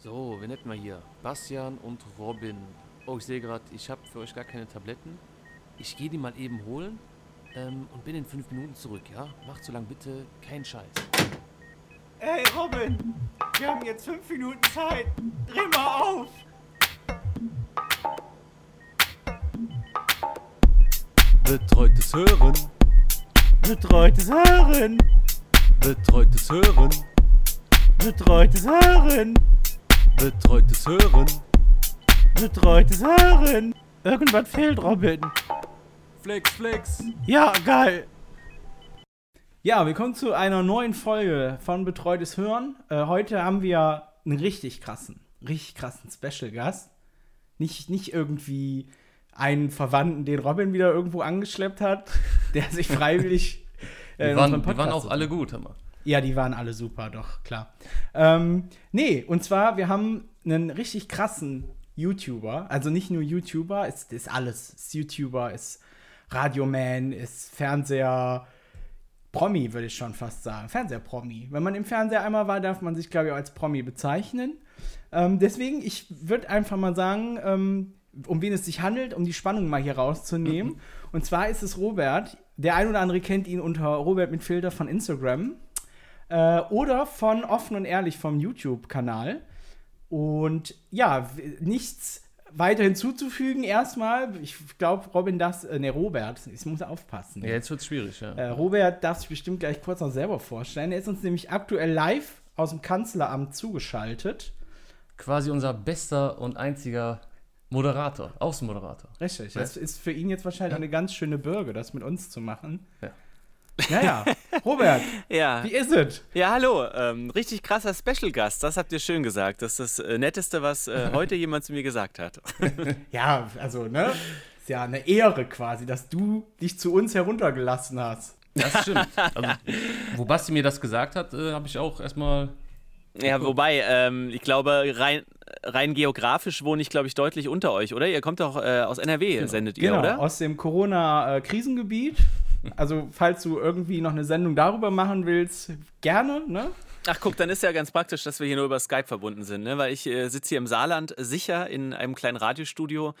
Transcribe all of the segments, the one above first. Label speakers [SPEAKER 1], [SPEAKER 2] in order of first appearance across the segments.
[SPEAKER 1] So, wen hätten wir hier? Bastian und Robin. Oh, ich sehe gerade, ich habe für euch gar keine Tabletten. Ich gehe die mal eben holen ähm, und bin in fünf Minuten zurück, ja? Macht so lang bitte keinen Scheiß.
[SPEAKER 2] Ey, Robin, wir haben jetzt fünf Minuten Zeit. Dreh mal auf.
[SPEAKER 1] Betreutes Hören,
[SPEAKER 2] Betreutes Hören.
[SPEAKER 1] betreutes Hören,
[SPEAKER 2] Betreutes Hören.
[SPEAKER 1] Betreutes Hören.
[SPEAKER 2] Betreutes Hören. Irgendwas fehlt, Robin.
[SPEAKER 1] Flex, flex.
[SPEAKER 2] Ja, geil. Ja, willkommen zu einer neuen Folge von Betreutes Hören. Äh, heute haben wir einen richtig krassen, richtig krassen Special-Gast. Nicht, nicht irgendwie einen Verwandten, den Robin wieder irgendwo angeschleppt hat, der sich freiwillig äh,
[SPEAKER 1] Die
[SPEAKER 2] in
[SPEAKER 1] waren, die waren auch alle gut, Hammer.
[SPEAKER 2] Ja, die waren alle super, doch, klar. Ähm, nee, und zwar, wir haben einen richtig krassen YouTuber. Also nicht nur YouTuber, ist, ist alles. Ist YouTuber, ist Radioman, ist Fernseher. Promi, würde ich schon fast sagen. Fernsehpromi. Wenn man im Fernseher einmal war, darf man sich, glaube ich, auch als Promi bezeichnen. Ähm, deswegen, ich würde einfach mal sagen, ähm, um wen es sich handelt, um die Spannung mal hier rauszunehmen. Und zwar ist es Robert. Der ein oder andere kennt ihn unter Robert mit Filter von Instagram. Äh, oder von Offen und Ehrlich vom YouTube-Kanal. Und ja, nichts weiter hinzuzufügen erstmal. Ich glaube, Robin das, äh, ne, Robert, ich muss aufpassen.
[SPEAKER 1] Ja, jetzt wird's schwierig, ja.
[SPEAKER 2] Äh, Robert darf sich bestimmt gleich kurz noch selber vorstellen. Er ist uns nämlich aktuell live aus dem Kanzleramt zugeschaltet.
[SPEAKER 1] Quasi unser bester und einziger Moderator, Außenmoderator.
[SPEAKER 2] Richtig.
[SPEAKER 1] Ja.
[SPEAKER 2] Das ist für ihn jetzt wahrscheinlich
[SPEAKER 1] Ja.
[SPEAKER 2] eine ganz schöne Bürge, das mit uns zu machen.
[SPEAKER 1] Ja.
[SPEAKER 2] Naja, Robert,
[SPEAKER 3] Ja,
[SPEAKER 2] wie ist es?
[SPEAKER 3] ja, hallo. Ähm, richtig krasser Special-Gast, das habt ihr schön gesagt. Das ist das äh, Netteste, was äh, heute jemand zu mir gesagt hat.
[SPEAKER 2] Ja, also, ne? Ist ja eine Ehre quasi, dass du dich zu uns heruntergelassen hast.
[SPEAKER 1] Das stimmt. Also, wo Basti mir das gesagt hat, äh, habe ich auch erstmal.
[SPEAKER 3] Ja, wobei, ähm, ich glaube, rein, rein geografisch wohne ich, glaube ich, deutlich unter euch, oder? Ihr kommt doch äh, aus NRW, sendet ihr,
[SPEAKER 2] Genau,
[SPEAKER 3] oder?
[SPEAKER 2] aus dem Corona-Krisengebiet. Also, falls du irgendwie noch eine Sendung darüber machen willst, gerne, ne?
[SPEAKER 3] Ach, guck, dann ist ja ganz praktisch, dass wir hier nur über Skype verbunden sind, ne? Weil ich äh, sitze hier im Saarland sicher in einem kleinen Radiostudio.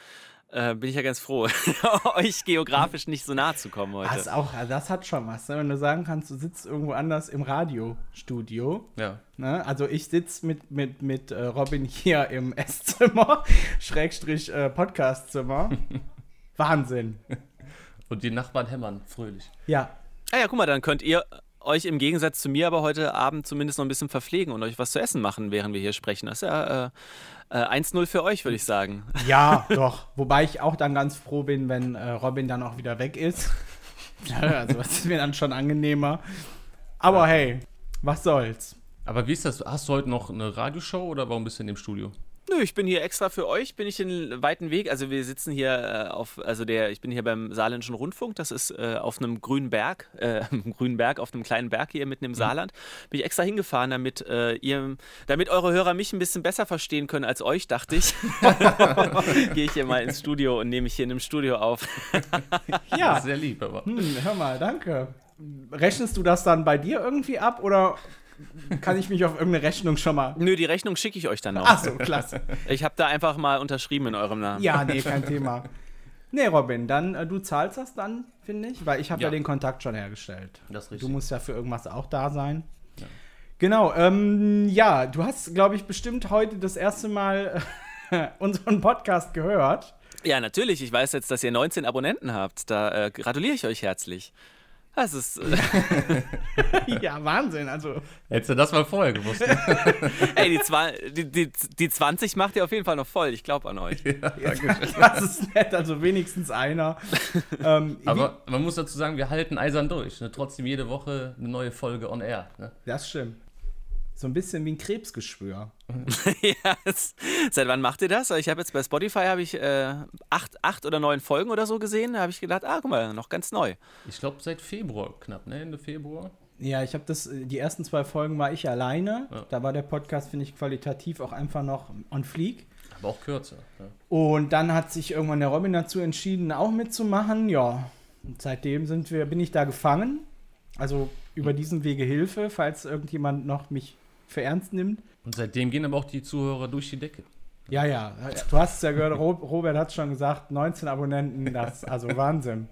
[SPEAKER 3] Äh, bin ich ja ganz froh, euch geografisch nicht so nahe zu kommen heute.
[SPEAKER 2] Das, auch, also das hat schon was, ne? wenn du sagen kannst, du sitzt irgendwo anders im Radiostudio.
[SPEAKER 1] Ja.
[SPEAKER 2] Ne? Also ich sitze mit, mit, mit äh, Robin hier im Esszimmer, Schrägstrich äh, Podcastzimmer. Wahnsinn.
[SPEAKER 1] Und die Nachbarn hämmern fröhlich.
[SPEAKER 2] Ja,
[SPEAKER 3] Ah ja, guck mal, dann könnt ihr euch im Gegensatz zu mir aber heute Abend zumindest noch ein bisschen verpflegen und euch was zu essen machen, während wir hier sprechen. Das ist ja äh, äh, 1-0 für euch, würde ich sagen.
[SPEAKER 2] ja, doch. Wobei ich auch dann ganz froh bin, wenn äh, Robin dann auch wieder weg ist. Ja, also das ist mir dann schon angenehmer. Aber hey, was soll's.
[SPEAKER 1] Aber wie ist das? Hast du heute noch eine Radioshow oder warum bist du in dem Studio?
[SPEAKER 3] Nö, ich bin hier extra für euch, bin ich den weiten Weg. Also wir sitzen hier äh, auf, also der, ich bin hier beim Saarländischen Rundfunk, das ist äh, auf einem grünen Berg, äh, grünen Berg, auf einem kleinen Berg hier mitten im Saarland. Bin ich extra hingefahren, damit äh, ihr, damit eure Hörer mich ein bisschen besser verstehen können als euch, dachte ich. Gehe ich hier mal ins Studio und nehme mich hier in einem Studio auf.
[SPEAKER 2] Ja,
[SPEAKER 1] Sehr lieb, aber.
[SPEAKER 2] hm, hör mal, danke. Rechnest du das dann bei dir irgendwie ab oder kann ich mich auf irgendeine Rechnung schon mal.
[SPEAKER 3] Nö, die Rechnung schicke ich euch dann noch.
[SPEAKER 2] Ach so, klasse.
[SPEAKER 3] Ich habe da einfach mal unterschrieben in eurem Namen.
[SPEAKER 2] Ja, nee, kein Thema. Nee, Robin, dann äh, du zahlst das dann, finde ich, weil ich habe ja.
[SPEAKER 1] Ja.
[SPEAKER 2] den Kontakt schon hergestellt.
[SPEAKER 1] Das ist
[SPEAKER 2] Du
[SPEAKER 1] richtig.
[SPEAKER 2] musst ja für irgendwas auch da sein. Genau, ähm, ja, du hast, glaube ich, bestimmt heute das erste Mal äh, unseren Podcast gehört.
[SPEAKER 3] Ja, natürlich. Ich weiß jetzt, dass ihr 19 Abonnenten habt. Da äh, gratuliere ich euch herzlich. Das ist. Äh,
[SPEAKER 2] ja, Wahnsinn, also.
[SPEAKER 1] Hättest du das mal vorher gewusst. ne?
[SPEAKER 3] ey, die, die, die, die 20 macht ihr auf jeden Fall noch voll. Ich glaube an euch.
[SPEAKER 2] Das ist nett, also wenigstens einer. ähm,
[SPEAKER 1] Aber man muss dazu sagen, wir halten eisern durch. Ne? Trotzdem jede Woche eine neue Folge on air. Ne?
[SPEAKER 2] das stimmt. So ein bisschen wie ein Krebsgeschwür.
[SPEAKER 3] ja, seit wann macht ihr das? Ich habe jetzt bei Spotify habe ich äh, acht, acht oder neun Folgen oder so gesehen. Da habe ich gedacht, ah, guck mal, noch ganz neu.
[SPEAKER 1] Ich glaube seit Februar knapp, ne? Ende Februar.
[SPEAKER 2] Ja, ich habe das, die ersten zwei Folgen war ich alleine.
[SPEAKER 1] Ja.
[SPEAKER 2] Da war der Podcast, finde ich, qualitativ auch einfach noch on fleek.
[SPEAKER 1] Aber auch kürzer. Ne?
[SPEAKER 2] Und dann hat sich irgendwann der Robin dazu entschieden, auch mitzumachen. Ja, und seitdem sind wir, bin ich da gefangen. Also über diesen Wege Hilfe, falls irgendjemand noch mich für ernst nimmt.
[SPEAKER 1] Und seitdem gehen aber auch die Zuhörer durch die Decke.
[SPEAKER 2] Ja, ja, du hast es ja gehört, Robert hat schon gesagt, 19 Abonnenten, das, also Wahnsinn.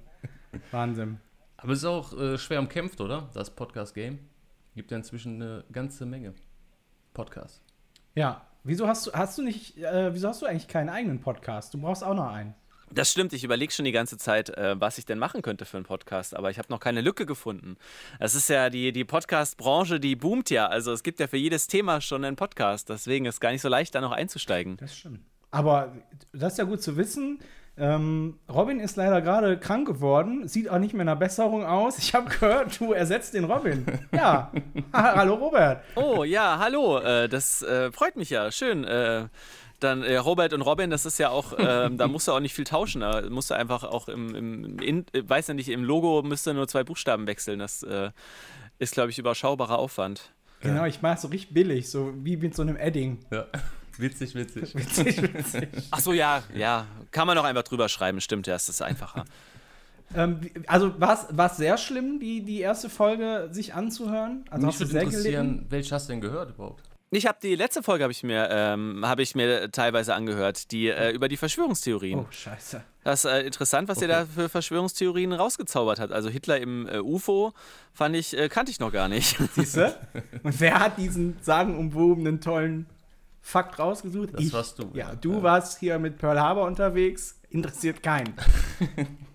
[SPEAKER 2] Wahnsinn.
[SPEAKER 1] Aber es ist auch äh, schwer umkämpft, oder? Das Podcast-Game. Gibt ja inzwischen eine ganze Menge Podcasts.
[SPEAKER 2] Ja, wieso hast du, hast du nicht, äh, wieso hast du eigentlich keinen eigenen Podcast? Du brauchst auch noch einen.
[SPEAKER 3] Das stimmt, ich überlege schon die ganze Zeit, äh, was ich denn machen könnte für einen Podcast, aber ich habe noch keine Lücke gefunden. Es ist ja die, die Podcast-Branche, die boomt ja. Also es gibt ja für jedes Thema schon einen Podcast. Deswegen ist es gar nicht so leicht, da noch einzusteigen.
[SPEAKER 2] Das stimmt. Aber das ist ja gut zu wissen. Ähm, Robin ist leider gerade krank geworden, sieht auch nicht mehr nach Besserung aus. Ich habe gehört, du ersetzt den Robin. Ja. hallo Robert.
[SPEAKER 3] Oh ja, hallo. Äh, das äh, freut mich ja. Schön. Dann äh, Robert und Robin, das ist ja auch, ähm, da musst du auch nicht viel tauschen. Da musst du einfach auch im, im in, äh, weiß ja nicht, im Logo müsste nur zwei Buchstaben wechseln. Das äh, ist, glaube ich, überschaubarer Aufwand.
[SPEAKER 2] Genau, ich mache es so richtig billig, so wie mit so einem Edding.
[SPEAKER 1] Ja. Witzig, witzig.
[SPEAKER 2] Witzig, witzig.
[SPEAKER 3] Ach so, ja, ja. Kann man auch einfach drüber schreiben, stimmt, ja, ist das einfacher.
[SPEAKER 2] ähm, also war es sehr schlimm, die, die erste Folge sich anzuhören? Also
[SPEAKER 1] Mich hast du sehr interessieren, welche hast du denn gehört überhaupt?
[SPEAKER 3] Ich habe die letzte Folge habe ich mir ähm, habe ich mir teilweise angehört, die äh, über die Verschwörungstheorien.
[SPEAKER 2] Oh Scheiße.
[SPEAKER 3] Das ist äh, interessant, was okay. ihr da für Verschwörungstheorien rausgezaubert hat. Also Hitler im äh, UFO fand ich äh, kannte ich noch gar nicht.
[SPEAKER 2] Siehst du? Und wer hat diesen sagenumwobenen tollen Fakt rausgesucht?
[SPEAKER 1] Das
[SPEAKER 2] ich.
[SPEAKER 1] warst du.
[SPEAKER 2] Ja, du ja. warst hier mit Pearl Harbor unterwegs. Interessiert keinen.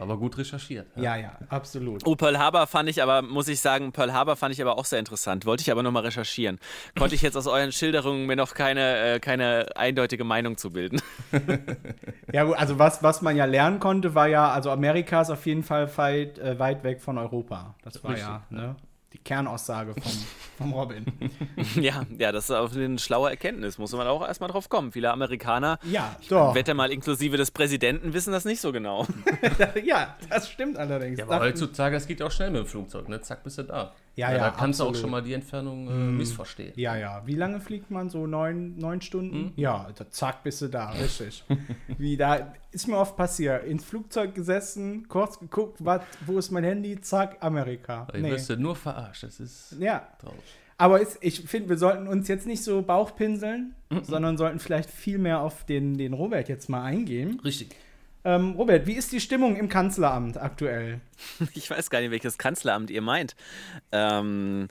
[SPEAKER 1] aber gut recherchiert.
[SPEAKER 2] Ja, ja, ja absolut.
[SPEAKER 3] Oh, Pearl Harbor fand ich aber, muss ich sagen, Pearl Harbor fand ich aber auch sehr interessant. Wollte ich aber nochmal recherchieren. Konnte ich jetzt aus euren Schilderungen mir noch keine, äh, keine eindeutige Meinung zu bilden.
[SPEAKER 2] ja, gut, also was, was man ja lernen konnte, war ja, also Amerika ist auf jeden Fall weit, äh, weit weg von Europa. Das war Richtig, ja, ne? Die Kernaussage vom, vom Robin.
[SPEAKER 3] ja, ja, das ist auch eine schlaue Erkenntnis. Muss man auch erstmal drauf kommen. Viele Amerikaner,
[SPEAKER 2] ja,
[SPEAKER 3] doch. wette mal inklusive des Präsidenten, wissen das nicht so genau.
[SPEAKER 2] ja, das stimmt allerdings.
[SPEAKER 1] Ja, aber heutzutage, es geht auch schnell mit dem Flugzeug, ne? Zack, bist du da.
[SPEAKER 2] Ja, ja, ja
[SPEAKER 1] da kannst absolut. du auch schon mal die Entfernung äh, mm. missverstehen.
[SPEAKER 2] Ja, ja. Wie lange fliegt man? So neun, neun Stunden? Mm. Ja, da, zack, bist du da, richtig. Wie da ist mir oft passiert. Ins Flugzeug gesessen, kurz geguckt, wat, wo ist mein Handy? Zack, Amerika.
[SPEAKER 1] Ich nee. wirst du nur verarscht. Das ist
[SPEAKER 2] ja. traurig. Aber ist, ich finde, wir sollten uns jetzt nicht so Bauchpinseln, mm sondern sollten vielleicht viel mehr auf den, den Robert jetzt mal eingehen.
[SPEAKER 1] Richtig.
[SPEAKER 2] Ähm, Robert, wie ist die Stimmung im Kanzleramt aktuell?
[SPEAKER 3] Ich weiß gar nicht, welches Kanzleramt ihr meint. Ähm,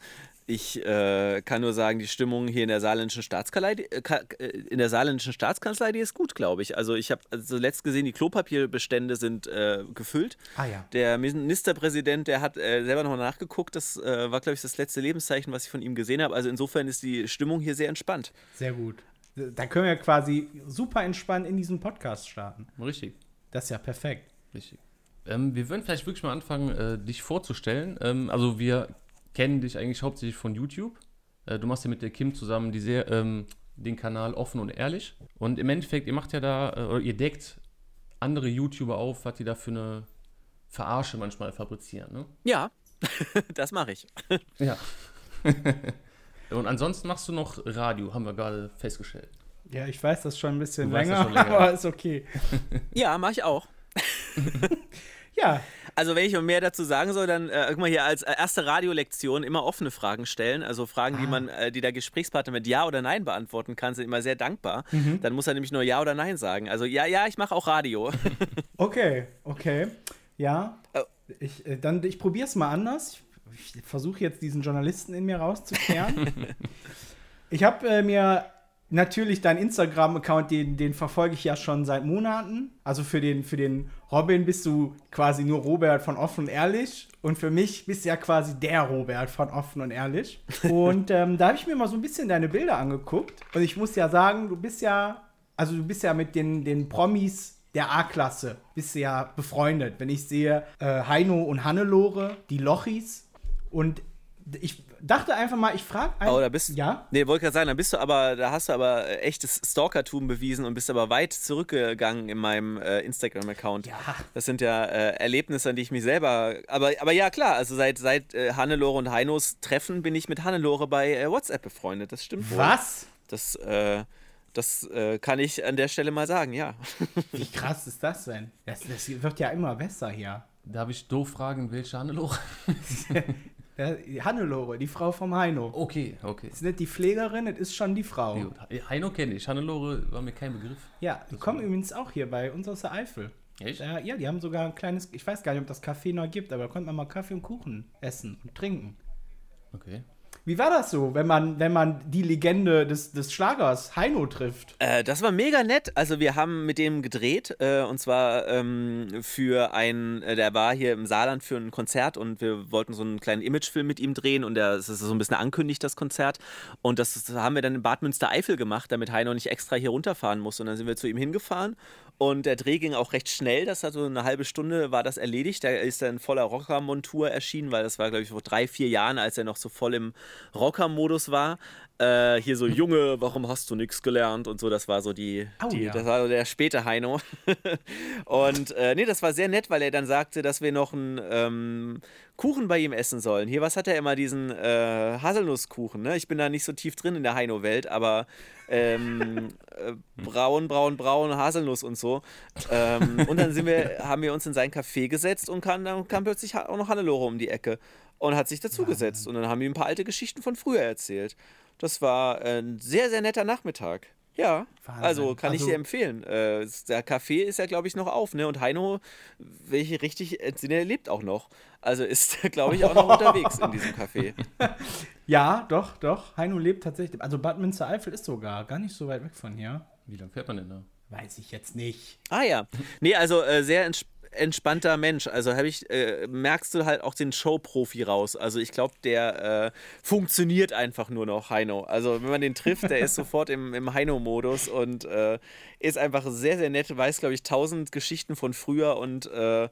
[SPEAKER 3] ich äh, kann nur sagen, die Stimmung hier in der saarländischen Staatskanzlei, äh, äh, in der saarländischen Staatskanzlei, die ist gut, glaube ich. Also ich habe zuletzt gesehen, die Klopapierbestände sind äh, gefüllt.
[SPEAKER 2] Ah ja.
[SPEAKER 3] Der Ministerpräsident, der hat äh, selber nochmal nachgeguckt. Das äh, war, glaube ich, das letzte Lebenszeichen, was ich von ihm gesehen habe. Also insofern ist die Stimmung hier sehr entspannt.
[SPEAKER 2] Sehr gut. Da können wir quasi super entspannt in diesem Podcast starten.
[SPEAKER 1] Richtig.
[SPEAKER 2] Das ist ja perfekt.
[SPEAKER 1] Richtig. Ähm, wir würden vielleicht wirklich mal anfangen, äh, dich vorzustellen. Ähm, also wir kennen dich eigentlich hauptsächlich von YouTube. Äh, du machst ja mit der Kim zusammen die sehr, ähm, den Kanal offen und ehrlich. Und im Endeffekt, ihr macht ja da, äh, oder ihr deckt andere YouTuber auf, was die da für eine Verarsche manchmal fabrizieren, ne?
[SPEAKER 3] Ja, das mache ich.
[SPEAKER 1] ja. und ansonsten machst du noch Radio, haben wir gerade festgestellt.
[SPEAKER 2] Ja, ich weiß das schon ein bisschen länger, schon länger, aber ist okay.
[SPEAKER 3] ja, mache ich auch.
[SPEAKER 2] Ja.
[SPEAKER 3] Also wenn ich mehr dazu sagen soll, dann äh, guck mal hier als erste Radiolektion immer offene Fragen stellen. Also Fragen, ah. die man, äh, die der Gesprächspartner mit Ja oder Nein beantworten kann, sind immer sehr dankbar. Mhm. Dann muss er nämlich nur Ja oder Nein sagen. Also ja, ja, ich mache auch Radio.
[SPEAKER 2] okay, okay. Ja. Ich, äh, dann, ich probiere es mal anders. Ich, ich versuche jetzt diesen Journalisten in mir rauszukehren. ich habe äh, mir natürlich dein Instagram-Account, den, den verfolge ich ja schon seit Monaten. Also für den, für den Robin bist du quasi nur Robert von Offen und Ehrlich. Und für mich bist du ja quasi der Robert von Offen und Ehrlich. Und ähm, da habe ich mir mal so ein bisschen deine Bilder angeguckt. Und ich muss ja sagen, du bist ja, also du bist ja mit den, den Promis der A-Klasse, bist du ja befreundet. Wenn ich sehe äh, Heino und Hannelore, die Lochis. Und ich dachte einfach mal, ich frage
[SPEAKER 3] einfach. Oh, da bist Ja? Nee, wollte gerade sagen, da bist du aber, da hast du aber echtes Stalkertum bewiesen und bist aber weit zurückgegangen in meinem äh, Instagram-Account.
[SPEAKER 2] Ja.
[SPEAKER 3] Das sind ja äh, Erlebnisse, an die ich mich selber. Aber, aber ja, klar, also seit, seit äh, Hannelore und Heinos Treffen bin ich mit Hannelore bei äh, WhatsApp befreundet. Das stimmt
[SPEAKER 2] wohl. Was?
[SPEAKER 3] Das, äh, das äh, kann ich an der Stelle mal sagen, ja.
[SPEAKER 2] Wie krass ist das denn? Das, das wird ja immer besser hier.
[SPEAKER 1] Darf ich doof fragen, welche Hannelore?
[SPEAKER 2] Hannelore, die Frau vom Heino.
[SPEAKER 1] Okay, okay.
[SPEAKER 2] Das ist nicht die Pflegerin, es ist schon die Frau.
[SPEAKER 1] Gut. Heino kenne ich. Hannelore war mir kein Begriff.
[SPEAKER 2] Ja, die kommen übrigens auch hier bei uns aus der Eifel.
[SPEAKER 1] Echt?
[SPEAKER 2] Ja, ja, die haben sogar ein kleines, ich weiß gar nicht, ob das Café noch gibt, aber da konnte man mal Kaffee und Kuchen essen und trinken.
[SPEAKER 1] Okay.
[SPEAKER 2] Wie war das so, wenn man, wenn man die Legende des, des Schlagers Heino trifft?
[SPEAKER 3] Äh, das war mega nett. Also wir haben mit dem gedreht äh, und zwar ähm, für ein, äh, der war hier im Saarland für ein Konzert und wir wollten so einen kleinen Imagefilm mit ihm drehen und das ist so ein bisschen ankündigt, das Konzert. Und das haben wir dann in Bad Münstereifel gemacht, damit Heino nicht extra hier runterfahren muss. Und dann sind wir zu ihm hingefahren und der Dreh ging auch recht schnell. Das hat so eine halbe Stunde war das erledigt. Da ist er in voller Rockermontur erschienen, weil das war, glaube ich, vor drei, vier Jahren, als er noch so voll im Rocker-Modus war. Äh, hier so, Junge, warum hast du nichts gelernt und so, das war so die,
[SPEAKER 2] Oh,
[SPEAKER 3] die
[SPEAKER 2] ja.
[SPEAKER 3] das war so der späte Heino. und äh, nee, das war sehr nett, weil er dann sagte, dass wir noch einen ähm, Kuchen bei ihm essen sollen. Hier, was hat er immer, diesen äh, Haselnusskuchen, ne? Ich bin da nicht so tief drin in der Heino-Welt, aber ähm, äh, braun, braun, braun, Haselnuss und so. Ähm, und dann sind wir, haben wir uns in sein Café gesetzt und kam, dann kam plötzlich auch noch Hannelore um die Ecke und hat sich dazugesetzt. Und dann haben wir ihm ein paar alte Geschichten von früher erzählt. Das war ein sehr, sehr netter Nachmittag. Ja,
[SPEAKER 2] Wahnsinn.
[SPEAKER 3] also kann ich
[SPEAKER 2] Also-
[SPEAKER 3] dir empfehlen. Äh, der Café ist ja, glaube ich, noch auf, ne? Und Heino, wenn ich richtig entsinne, lebt auch noch. Also ist, glaube ich, auch noch unterwegs in diesem Café.
[SPEAKER 2] Ja, doch, doch. Heino lebt tatsächlich. Also Bad Münstereifel ist sogar gar nicht so weit weg von hier.
[SPEAKER 1] Wie lange fährt man denn da?
[SPEAKER 2] Weiß ich jetzt nicht.
[SPEAKER 3] Ah ja. Nee, also äh, sehr ents entspannter Mensch. Also habe ich, äh, merkst du halt auch den Showprofi raus. Also ich glaube, der äh, funktioniert einfach nur noch, Heino. Also wenn man den trifft, der ist sofort im, im Heino-Modus und äh, ist einfach sehr, sehr nett, weiß, glaube ich, tausend Geschichten von früher und äh,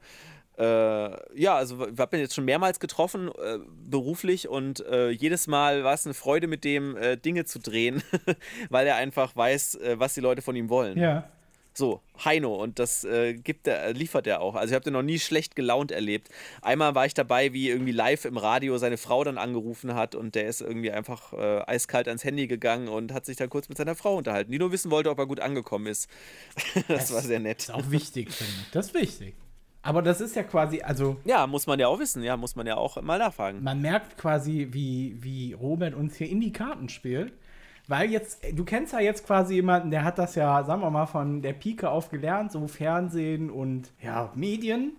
[SPEAKER 3] äh, ja, also wir haben ihn jetzt schon mehrmals getroffen, äh, beruflich und äh, jedes Mal war es eine Freude mit dem äh, Dinge zu drehen, weil er einfach weiß, äh, was die Leute von ihm wollen.
[SPEAKER 2] Ja.
[SPEAKER 3] So, Heino und das äh, gibt er, liefert er auch. Also ich habe den noch nie schlecht gelaunt erlebt. Einmal war ich dabei, wie irgendwie live im Radio seine Frau dann angerufen hat und der ist irgendwie einfach äh, eiskalt ans Handy gegangen und hat sich dann kurz mit seiner Frau unterhalten, die nur wissen wollte, ob er gut angekommen ist. das war sehr nett.
[SPEAKER 2] Ist auch wichtig, finde ich. Das ist wichtig. Aber das ist ja quasi, also
[SPEAKER 3] Ja, muss man ja auch wissen, ja, muss man ja auch mal nachfragen.
[SPEAKER 2] man merkt quasi, wie, wie Robert uns hier in die Karten spielt. Weil jetzt, du kennst ja jetzt quasi jemanden, der hat das ja, sagen wir mal, von der Pike auf gelernt, so Fernsehen und ja, Medien.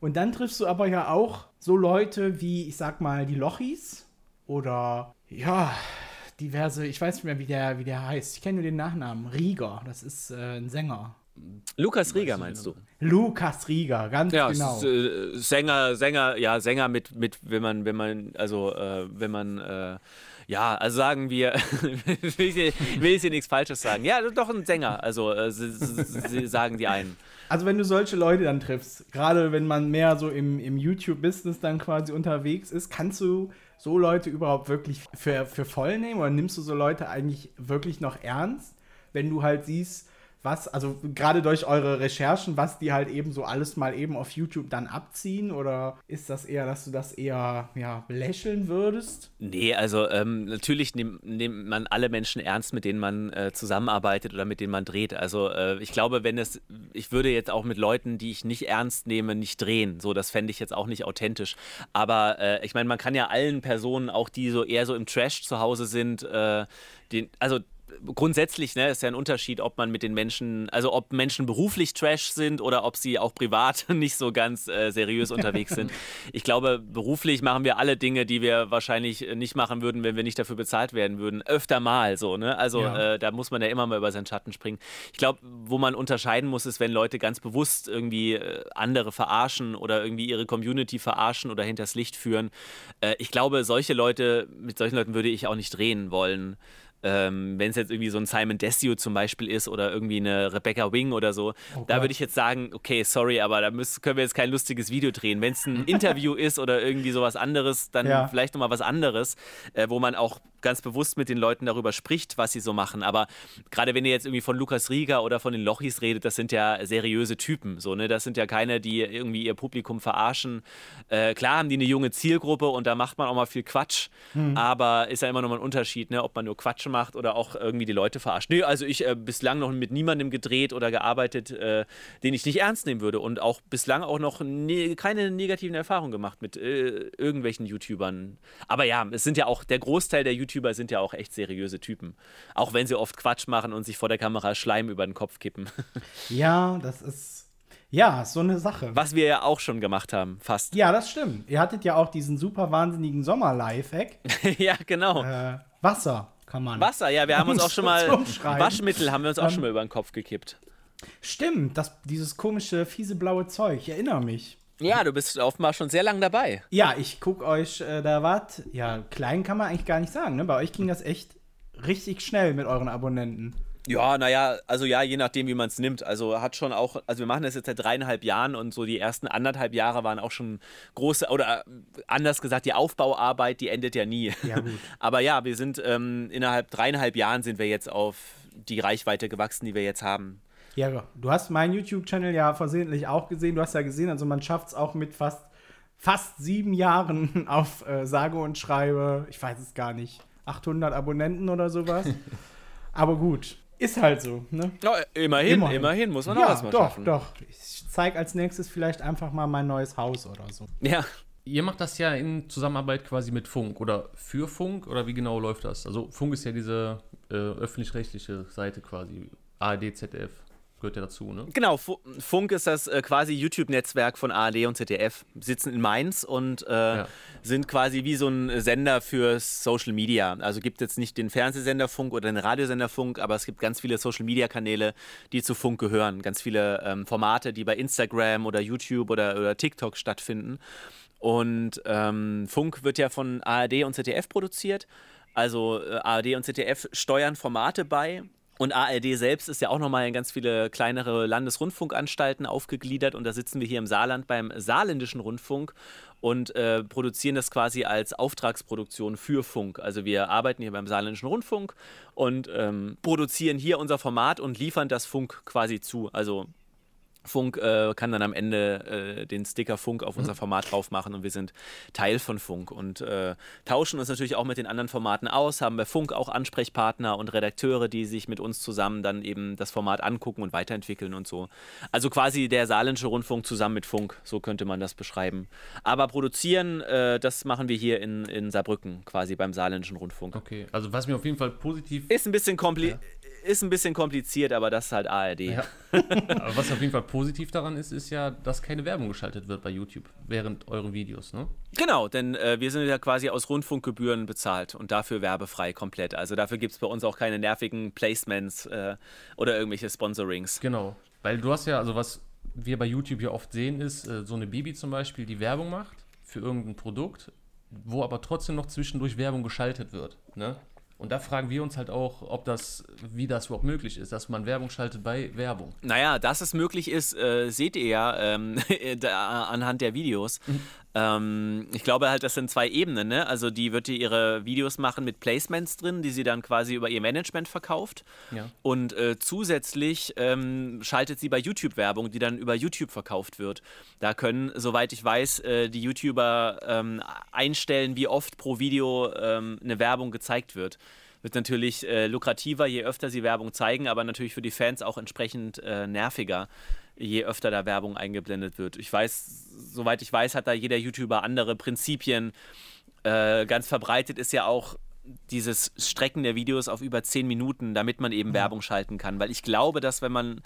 [SPEAKER 2] Und dann triffst du aber ja auch so Leute wie, ich sag mal, die Lochis oder ja, diverse, ich weiß nicht mehr, wie der, wie der heißt. Ich kenne nur den Nachnamen. Rieger, das ist äh, ein Sänger.
[SPEAKER 3] Lukas Rieger meinst du?
[SPEAKER 2] Lukas Rieger, ganz
[SPEAKER 3] Ja,
[SPEAKER 2] genau.
[SPEAKER 3] äh, Sänger, Sänger, ja, Sänger mit, mit, wenn man, wenn man, also, äh, wenn man, äh, ja, also sagen wir, will ich, will ich hier nichts Falsches sagen. Ja, doch ein Sänger, also äh, sagen die einen.
[SPEAKER 2] Also wenn du solche Leute dann triffst, gerade wenn man mehr so im, im YouTube-Business dann quasi unterwegs ist, kannst du so Leute überhaupt wirklich für, für voll nehmen oder nimmst du so Leute eigentlich wirklich noch ernst, wenn du halt siehst, was, also gerade durch eure Recherchen, was die halt eben so alles mal eben auf YouTube dann abziehen oder ist das eher, dass du das eher ja, belächeln würdest?
[SPEAKER 3] Nee, also ähm, natürlich nimmt nimmt man alle Menschen ernst, mit denen man äh, zusammenarbeitet oder mit denen man dreht. Also äh, ich glaube, wenn es, ich würde jetzt auch mit Leuten, die ich nicht ernst nehme, nicht drehen. So, das fände ich jetzt auch nicht authentisch. Aber äh, ich meine, man kann ja allen Personen, auch die so eher so im Trash zu Hause sind, äh, den, also grundsätzlich ne, ist ja ein Unterschied, ob man mit den Menschen, also ob Menschen beruflich Trash sind oder ob sie auch privat nicht so ganz äh, seriös unterwegs sind. Ich glaube, beruflich machen wir alle Dinge, die wir wahrscheinlich äh, nicht machen würden, wenn wir nicht dafür bezahlt werden würden. Öfter mal so, ne? Also
[SPEAKER 2] Ja.
[SPEAKER 3] äh, da muss man ja immer mal über seinen Schatten springen. Ich glaube, wo man unterscheiden muss, ist, wenn Leute ganz bewusst irgendwie äh, andere verarschen oder irgendwie ihre Community verarschen oder hinters Licht führen. Äh, ich glaube, solche Leute, mit solchen Leuten würde ich auch nicht drehen wollen. Ähm, wenn es jetzt irgendwie so ein Simon Desio zum Beispiel ist oder irgendwie eine Rebecca Wing oder so, da
[SPEAKER 2] Gott.
[SPEAKER 3] würde ich jetzt sagen, okay, sorry, aber da müssen, können wir jetzt kein lustiges Video drehen. Wenn es ein Interview ist oder irgendwie sowas anderes, dann
[SPEAKER 2] Ja.
[SPEAKER 3] vielleicht nochmal was anderes, äh, wo man auch ganz bewusst mit den Leuten darüber spricht, was sie so machen. Aber gerade wenn ihr jetzt irgendwie von Lukas Rieger oder von den Lochis redet, das sind ja seriöse Typen. So, ne? Das sind ja keine, die irgendwie ihr Publikum verarschen. Äh, klar haben die eine junge Zielgruppe und da macht man auch mal viel Quatsch, aber ist ja immer noch mal ein Unterschied, ne? ob man nur Quatsch Quatsch macht oder auch irgendwie die Leute verarscht. Nee, also ich äh, bislang noch mit niemandem gedreht oder gearbeitet, äh, den ich nicht ernst nehmen würde und auch bislang auch noch ne keine negativen Erfahrungen gemacht mit äh, irgendwelchen YouTubern. Aber ja, es sind ja auch, der Großteil der YouTuber sind ja auch echt seriöse Typen. Auch wenn sie oft Quatsch machen und sich vor der Kamera Schleim über den Kopf kippen.
[SPEAKER 2] Ja, das ist. Ja, so eine Sache.
[SPEAKER 3] Was wir ja auch schon gemacht haben, fast.
[SPEAKER 2] Ja, das stimmt. Ihr hattet ja auch diesen super wahnsinnigen Sommer-Lifehack.
[SPEAKER 3] ja, genau.
[SPEAKER 2] Äh, Wasser kann man.
[SPEAKER 3] Wasser, ja, wir haben uns auch schon mal. Waschmittel haben wir uns auch
[SPEAKER 2] Ähm,
[SPEAKER 3] schon mal über den Kopf gekippt.
[SPEAKER 2] Stimmt, das, dieses komische, fiese blaue Zeug. Ich erinnere mich.
[SPEAKER 3] Ja, du bist offenbar schon sehr lang dabei.
[SPEAKER 2] Ja, ich guck euch, äh, da wart, ja, klein kann man eigentlich gar nicht sagen, ne? Bei euch ging das echt richtig schnell mit euren Abonnenten.
[SPEAKER 3] Ja, naja, also ja, je nachdem, wie man es nimmt. Also hat schon auch, also wir machen das jetzt seit dreieinhalb Jahren und so die ersten anderthalb Jahre waren auch schon große, oder äh, anders gesagt, die Aufbauarbeit, die endet ja nie.
[SPEAKER 2] Ja, gut.
[SPEAKER 3] Aber ja, wir sind ähm, innerhalb dreieinhalb Jahren sind wir jetzt auf die Reichweite gewachsen, die wir jetzt haben.
[SPEAKER 2] Ja, du hast meinen YouTube-Channel ja versehentlich auch gesehen. Du hast ja gesehen, also man schafft es auch mit fast, fast sieben Jahren auf äh, sage und schreibe, ich weiß es gar nicht, 800 Abonnenten oder sowas. Aber gut, ist halt so, ne?
[SPEAKER 3] Ja, immerhin, immerhin,
[SPEAKER 2] Immerhin.
[SPEAKER 3] muss man auch
[SPEAKER 2] Ja,
[SPEAKER 3] erstmal
[SPEAKER 2] doch,
[SPEAKER 3] schaffen.
[SPEAKER 2] doch. Ich zeige als nächstes vielleicht einfach mal mein neues Haus oder so.
[SPEAKER 3] Ja,
[SPEAKER 1] Ihr macht das ja in Zusammenarbeit quasi mit Funk oder für Funk oder wie genau läuft das? Also Funk ist ja diese äh, öffentlich-rechtliche Seite quasi. ARD, ZDF gehört ja dazu, ne?
[SPEAKER 3] Genau, Fu- Funk ist das äh, quasi YouTube-Netzwerk von ARD und ZDF. Sitzen in Mainz und äh,
[SPEAKER 1] Ja.
[SPEAKER 3] sind quasi wie so ein Sender für Social Media. Also gibt jetzt nicht den Fernsehsender Funk oder den Radiosender Funk, aber es gibt ganz viele Social-Media-Kanäle, die zu Funk gehören. Ganz viele ähm, Formate, die bei Instagram oder YouTube oder, oder TikTok stattfinden. Und ähm, Funk wird ja von ARD und ZDF produziert. Also äh, ARD und ZDF steuern Formate bei. Und ARD selbst ist ja auch nochmal in ganz viele kleinere Landesrundfunkanstalten aufgegliedert. Und da sitzen wir hier im Saarland beim Saarländischen Rundfunk und äh, produzieren das quasi als Auftragsproduktion für Funk. Also wir arbeiten hier beim Saarländischen Rundfunk und ähm, produzieren hier unser Format und liefern das Funk quasi zu. Also Funk äh, kann dann am Ende äh, den Sticker Funk auf unser Format drauf machen und wir sind Teil von Funk und äh, tauschen uns natürlich auch mit den anderen Formaten aus, haben bei Funk auch Ansprechpartner und Redakteure, die sich mit uns zusammen dann eben das Format angucken und weiterentwickeln und so. Also quasi der saarländische Rundfunk zusammen mit Funk, so könnte man das beschreiben. Aber produzieren, äh, das machen wir hier in, in Saarbrücken, quasi beim saarländischen Rundfunk.
[SPEAKER 1] Okay, also was mir auf jeden Fall positiv,
[SPEAKER 3] Ist ein bisschen, kompli ist ein bisschen kompliziert, aber das ist halt ARD.
[SPEAKER 1] Ja. aber was auf jeden Fall positiv daran ist, ist ja, dass keine Werbung geschaltet wird bei YouTube während euren Videos, ne?
[SPEAKER 3] Genau, denn äh, wir sind ja quasi aus Rundfunkgebühren bezahlt und dafür werbefrei komplett. Also dafür gibt es bei uns auch keine nervigen Placements äh, oder irgendwelche Sponsorings.
[SPEAKER 1] Genau. Weil du hast ja, also was wir bei YouTube ja oft sehen, ist äh, so eine Bibi zum Beispiel, die Werbung macht für irgendein Produkt, wo aber trotzdem noch zwischendurch Werbung geschaltet wird. Ne? Und da fragen wir uns halt auch, ob das, wie das überhaupt möglich ist, dass man Werbung schaltet bei Werbung.
[SPEAKER 3] Naja, dass es möglich ist, äh, seht ihr ja ähm, da, anhand der Videos. Ähm, ich glaube halt, das sind zwei Ebenen. Ne? Also die wird hier ihre Videos machen mit Placements drin, die sie dann quasi über ihr Management verkauft.
[SPEAKER 1] Ja.
[SPEAKER 3] Und äh, zusätzlich ähm, schaltet sie bei YouTube Werbung, die dann über YouTube verkauft wird. Da können, soweit ich weiß, äh, die YouTuber ähm, einstellen, wie oft pro Video ähm, eine Werbung gezeigt wird. Wird natürlich äh, lukrativer, je öfter sie Werbung zeigen, aber natürlich für die Fans auch entsprechend äh, nerviger, je öfter da Werbung eingeblendet wird. Ich weiß, soweit ich weiß, hat da jeder YouTuber andere Prinzipien. Äh, ganz verbreitet ist ja auch dieses Strecken der Videos auf über 10 Minuten, damit man eben Werbung schalten kann. Weil ich glaube, dass wenn man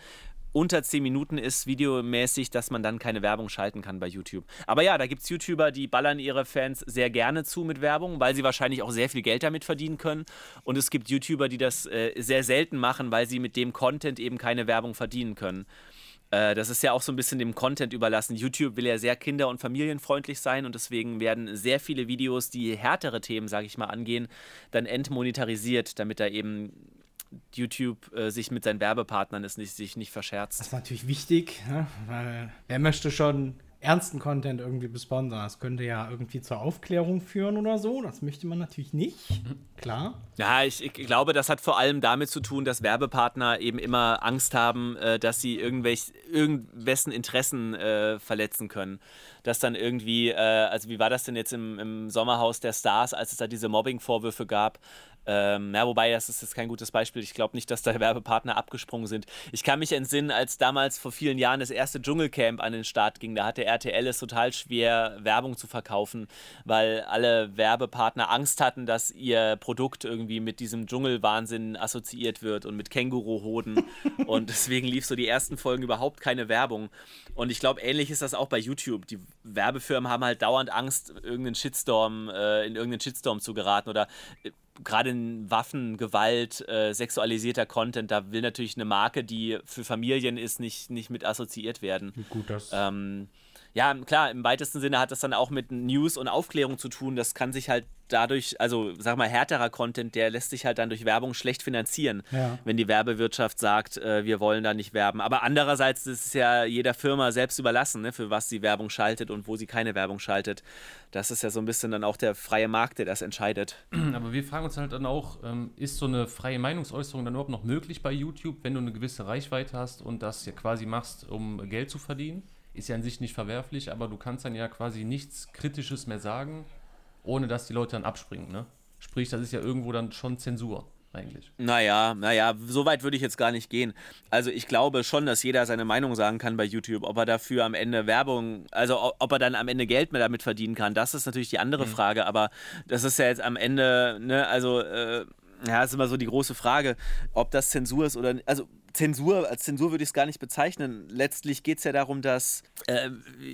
[SPEAKER 3] unter 10 Minuten ist, videomäßig, dass man dann keine Werbung schalten kann bei YouTube. Aber ja, da gibt es YouTuber, die ballern ihre Fans sehr gerne zu mit Werbung, weil sie wahrscheinlich auch sehr viel Geld damit verdienen können. Und es gibt YouTuber, die das äh, sehr selten machen, weil sie mit dem Content eben keine Werbung verdienen können. Äh, Das ist ja auch so ein bisschen dem Content überlassen. YouTube will ja sehr kinder- und familienfreundlich sein und deswegen werden sehr viele Videos, die härtere Themen, sage ich mal, angehen, dann entmonetarisiert, damit da eben YouTube äh, sich mit seinen Werbepartnern es nicht, sich nicht
[SPEAKER 2] Das
[SPEAKER 3] verscherzt.
[SPEAKER 2] ist natürlich wichtig, ne? weil wer möchte schon ernsten Content irgendwie besponsern? Das könnte ja irgendwie zur Aufklärung führen oder so. Das möchte man natürlich nicht. Klar.
[SPEAKER 3] Ja, ich, ich glaube, das hat vor allem damit zu tun, dass Werbepartner eben immer Angst haben, äh, dass sie irgendwelch, irgendwessen Interessen äh, verletzen können. Dass dann irgendwie, äh, also wie war das denn jetzt im, im Sommerhaus der Stars, als es da diese Mobbing-Vorwürfe gab, Ähm, ja, wobei, das ist jetzt kein gutes Beispiel. Ich glaube nicht, dass da Werbepartner abgesprungen sind. Ich kann mich entsinnen, als damals vor vielen Jahren das erste Dschungelcamp an den Start ging, da hatte RTL es total schwer, Werbung zu verkaufen, weil alle Werbepartner Angst hatten, dass ihr Produkt irgendwie mit diesem Dschungelwahnsinn assoziiert wird und mit Känguruhoden. und deswegen lief so die ersten Folgen überhaupt keine Werbung. Und ich glaube, ähnlich ist das auch bei YouTube. Die Werbefirmen haben halt dauernd Angst, irgendeinen Shitstorm, äh, in irgendeinen Shitstorm zu geraten oder äh, gerade in Waffen, Gewalt, äh, sexualisierter Content, da will natürlich eine Marke, die für Familien ist, nicht, nicht mit assoziiert werden.
[SPEAKER 2] Gut, das.
[SPEAKER 3] Ähm, ja, klar, im weitesten Sinne hat das dann auch mit News und Aufklärung zu tun. Das kann sich halt dadurch, also sag mal, härterer Content, der lässt sich halt dann durch Werbung schlecht finanzieren,
[SPEAKER 2] Ja.
[SPEAKER 3] wenn die Werbewirtschaft sagt, äh, wir wollen da nicht werben. Aber andererseits ist es ja jeder Firma selbst überlassen, ne, für was sie Werbung schaltet und wo sie keine Werbung schaltet. Das ist ja so ein bisschen dann auch der freie Markt, der das entscheidet.
[SPEAKER 1] Aber wir fragen uns halt dann auch, ähm, ist so eine freie Meinungsäußerung dann überhaupt noch möglich bei YouTube, wenn du eine gewisse Reichweite hast und das ja quasi machst, um Geld zu verdienen? Ist ja an sich nicht verwerflich, aber du kannst dann ja quasi nichts Kritisches mehr sagen, ohne dass die Leute dann abspringen, ne? Sprich, das ist ja irgendwo dann schon Zensur, eigentlich.
[SPEAKER 3] Naja, naja, so weit würde ich jetzt gar nicht gehen. Also ich glaube schon, dass jeder seine Meinung sagen kann bei YouTube. Ob er dafür am Ende Werbung, also ob er dann am Ende Geld mehr damit verdienen kann, das ist natürlich die andere Frage. Aber das ist ja jetzt am Ende, ne, also äh, ja, ist immer so die große Frage, ob das Zensur ist oder also Zensur, als Zensur würde ich es gar nicht bezeichnen. Letztlich geht es ja darum, dass äh,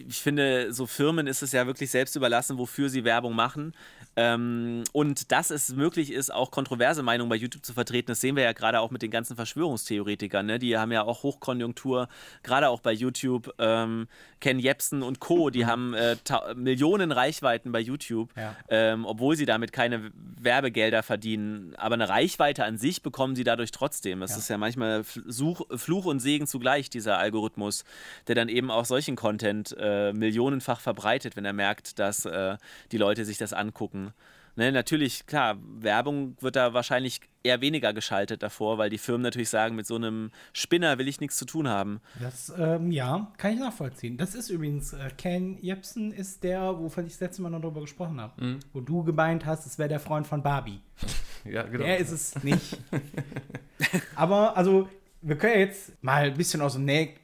[SPEAKER 3] ich finde, so Firmen ist es ja wirklich selbst überlassen, wofür sie Werbung machen. Ähm, und dass es möglich ist, auch kontroverse Meinungen bei YouTube zu vertreten, das sehen wir ja gerade auch mit den ganzen Verschwörungstheoretikern. Ne? Die haben ja auch Hochkonjunktur, gerade auch bei YouTube. Ähm, Ken Jebsen und Co., die haben äh, Millionen Reichweiten bei YouTube,
[SPEAKER 2] Ja.
[SPEAKER 3] ähm, obwohl sie damit keine Werbegelder verdienen. Aber eine Reichweite an sich bekommen sie dadurch trotzdem. Das
[SPEAKER 2] Ja.
[SPEAKER 3] ist ja manchmal Fluch, Fluch und Segen zugleich, dieser Algorithmus, der dann eben auch solchen Content äh, millionenfach verbreitet, wenn er merkt, dass äh, die Leute sich das angucken. Ne, natürlich, klar, Werbung wird da wahrscheinlich eher weniger geschaltet davor, weil die Firmen natürlich sagen, mit so einem Spinner will ich nichts zu tun haben.
[SPEAKER 2] Das, ähm, ja, kann ich nachvollziehen. Das ist übrigens, äh, Ken Jebsen ist der, wovon ich das letzte Mal noch drüber gesprochen habe.
[SPEAKER 1] Mhm.
[SPEAKER 2] Wo du gemeint hast, es wäre der Freund von Barbie.
[SPEAKER 1] Ja, genau.
[SPEAKER 2] Der ist es nicht. Aber, also, wir können ja jetzt mal ein bisschen aus dem Näh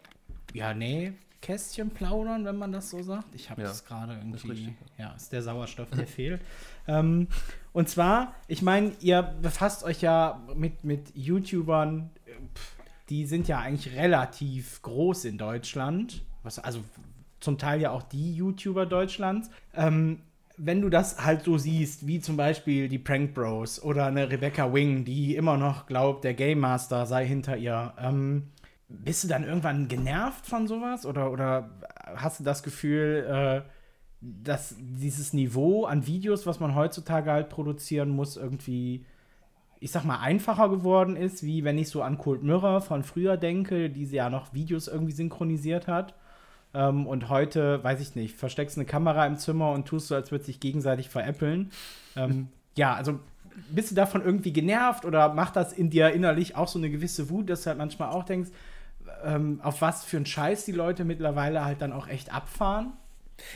[SPEAKER 2] ja, Nähkästchen plaudern, wenn man das so sagt. Ich habe
[SPEAKER 1] Ja,
[SPEAKER 2] das gerade irgendwie.
[SPEAKER 1] richtig.
[SPEAKER 2] ja, ist der Sauerstoff, der fehlt. Ähm, und zwar, ich meine, ihr befasst euch ja mit, mit YouTubern, die sind ja eigentlich relativ groß in Deutschland. Was, also zum Teil ja auch die YouTuber Deutschlands. Ähm, wenn du das halt so siehst, wie zum Beispiel die Prank Bros oder eine Rebecca Wing, die immer noch glaubt, der Game Master sei hinter ihr, ähm, bist du dann irgendwann genervt von sowas? Oder, oder hast du das Gefühl, äh, dass dieses Niveau an Videos, was man heutzutage halt produzieren muss, irgendwie, ich sag mal, einfacher geworden ist, wie wenn ich so an Cold Mirror von früher denke, die ja noch Videos irgendwie synchronisiert hat. Ähm, und heute, weiß ich nicht, versteckst eine Kamera im Zimmer und tust so, als würde sich gegenseitig veräppeln. Ähm, ja, also bist du davon irgendwie genervt oder macht das in dir innerlich auch so eine gewisse Wut, dass du halt manchmal auch denkst, ähm, auf was für einen Scheiß die Leute mittlerweile halt dann auch echt abfahren?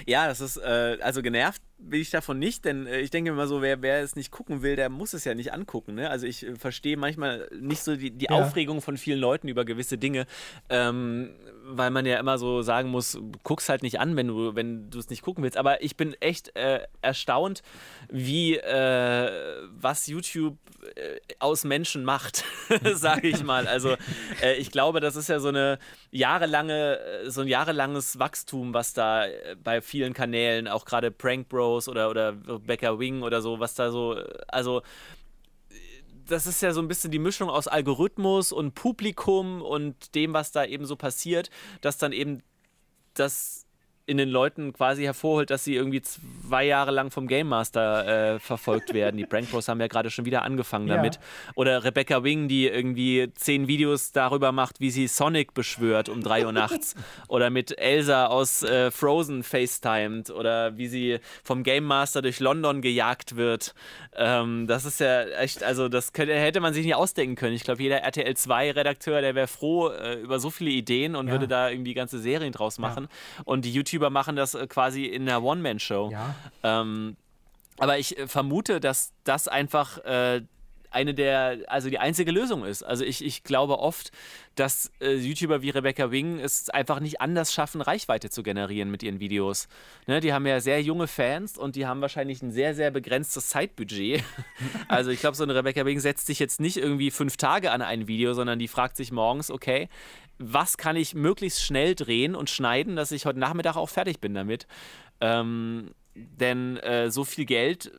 [SPEAKER 3] Ja, das ist, äh, also genervt bin ich davon nicht, denn äh, ich denke immer so, wer, wer es nicht gucken will, der muss es ja nicht angucken. Ne? Also ich äh, verstehe manchmal nicht so die, die
[SPEAKER 2] Ja.
[SPEAKER 3] Aufregung von vielen Leuten über gewisse Dinge, ähm, weil man ja immer so sagen muss, guck's halt nicht an, wenn du wenn du es nicht gucken willst. Aber ich bin echt äh, erstaunt, wie äh, was YouTube äh, aus Menschen macht, sage ich mal. Also äh, ich glaube, das ist ja so eine jahrelange, so ein jahrelanges Wachstum, was da bei vielen Kanälen, auch gerade Prank Bros oder, oder Rebecca Wing oder so, was da so, also das ist ja so ein bisschen die Mischung aus Algorithmus und Publikum und dem, was da eben so passiert, dass dann eben das in den Leuten quasi hervorholt, dass sie irgendwie zwei Jahre lang vom Game Master äh, verfolgt werden. Die Prank Bros haben ja gerade schon wieder angefangen
[SPEAKER 2] Ja.
[SPEAKER 3] damit. Oder Rebecca Wing, die irgendwie zehn Videos darüber macht, wie sie Sonic beschwört um drei Uhr nachts. Oder mit Elsa aus äh, Frozen FaceTimed. Oder wie sie vom Game Master durch London gejagt wird. Ähm, das ist ja echt, also das könnte, hätte man sich nicht ausdenken können. Ich glaube, jeder RTL 2-Redakteur, der wäre froh äh, über so viele Ideen und
[SPEAKER 2] Ja.
[SPEAKER 3] würde da irgendwie ganze Serien draus machen. Und die YouTuber machen das äh, quasi in einer One-Man-Show.
[SPEAKER 2] Ja.
[SPEAKER 3] Ähm, aber ich äh, vermute, dass das einfach äh, eine der, also die einzige Lösung ist. Also ich, ich glaube oft, dass äh, YouTuber wie Rebecca Wing es einfach nicht anders schaffen, Reichweite zu generieren mit ihren Videos. Ne, die haben ja sehr junge Fans und die haben wahrscheinlich ein sehr, sehr begrenztes Zeitbudget. also ich glaube, so eine Rebecca Wing setzt sich jetzt nicht irgendwie fünf Tage an ein Video, sondern die fragt sich morgens, okay, was kann ich möglichst schnell drehen und schneiden, dass ich heute Nachmittag auch fertig bin damit. Ähm, denn äh, so viel Geld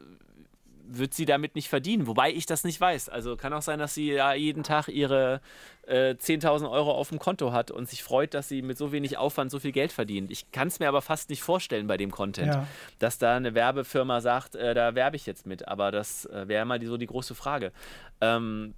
[SPEAKER 3] wird sie damit nicht verdienen, wobei ich das nicht weiß. Also kann auch sein, dass sie ja jeden Tag ihre äh, 10.000 Euro auf dem Konto hat und sich freut, dass sie mit so wenig Aufwand so viel Geld verdient. Ich kann es mir aber fast nicht vorstellen bei dem Content, ja. dass da eine Werbefirma sagt, äh, da werbe ich jetzt mit. Aber das äh, wäre mal die, so die große Frage. Ähm,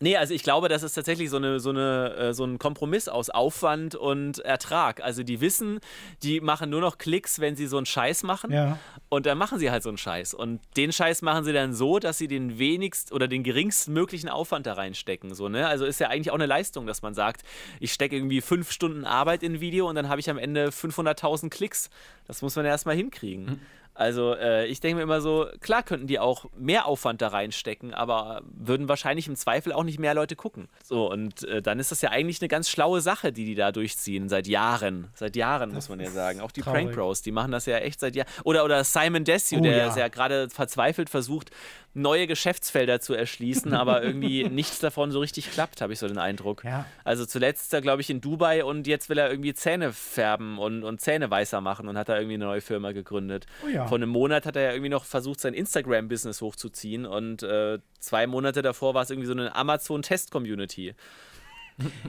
[SPEAKER 3] Nee, also ich glaube, das ist tatsächlich so, eine, so, eine, äh, so ein Kompromiss aus Aufwand und Ertrag. Also die wissen, die machen nur noch Klicks, wenn sie so einen Scheiß machen. Ja. Und dann machen sie halt so einen Scheiß. Und den Scheiß machen sie dann so, dass sie den wenigst oder den geringstmöglichen Aufwand da reinstecken. So, ne? Also ist ja eigentlich auch eine Leistung, dass man sagt, ich stecke irgendwie fünf Stunden Arbeit in ein Video und dann habe ich am Ende 500.000 Klicks. Das muss man ja erstmal hinkriegen. Mhm. Also äh, ich denke mir immer so, klar könnten die auch mehr Aufwand da reinstecken, aber würden wahrscheinlich im Zweifel auch nicht mehr Leute gucken. So, und äh, dann ist das ja eigentlich eine ganz schlaue Sache, die die da durchziehen, seit Jahren. Seit Jahren, muss man ja sagen. Auch die traurig. Prank Bros, die machen das ja echt seit Jahren. Oder, oder Simon Desue, oh, der ja. ja gerade verzweifelt versucht, neue Geschäftsfelder zu erschließen, aber irgendwie nichts davon so richtig klappt, habe ich so den Eindruck. Ja. Also zuletzt glaube ich, in Dubai und jetzt will er irgendwie Zähne färben und, und Zähne weißer machen und hat da irgendwie eine neue Firma gegründet. Oh ja. Vor einem Monat hat er ja irgendwie noch versucht, sein Instagram-Business hochzuziehen und äh, zwei Monate davor war es irgendwie so eine Amazon-Test-Community.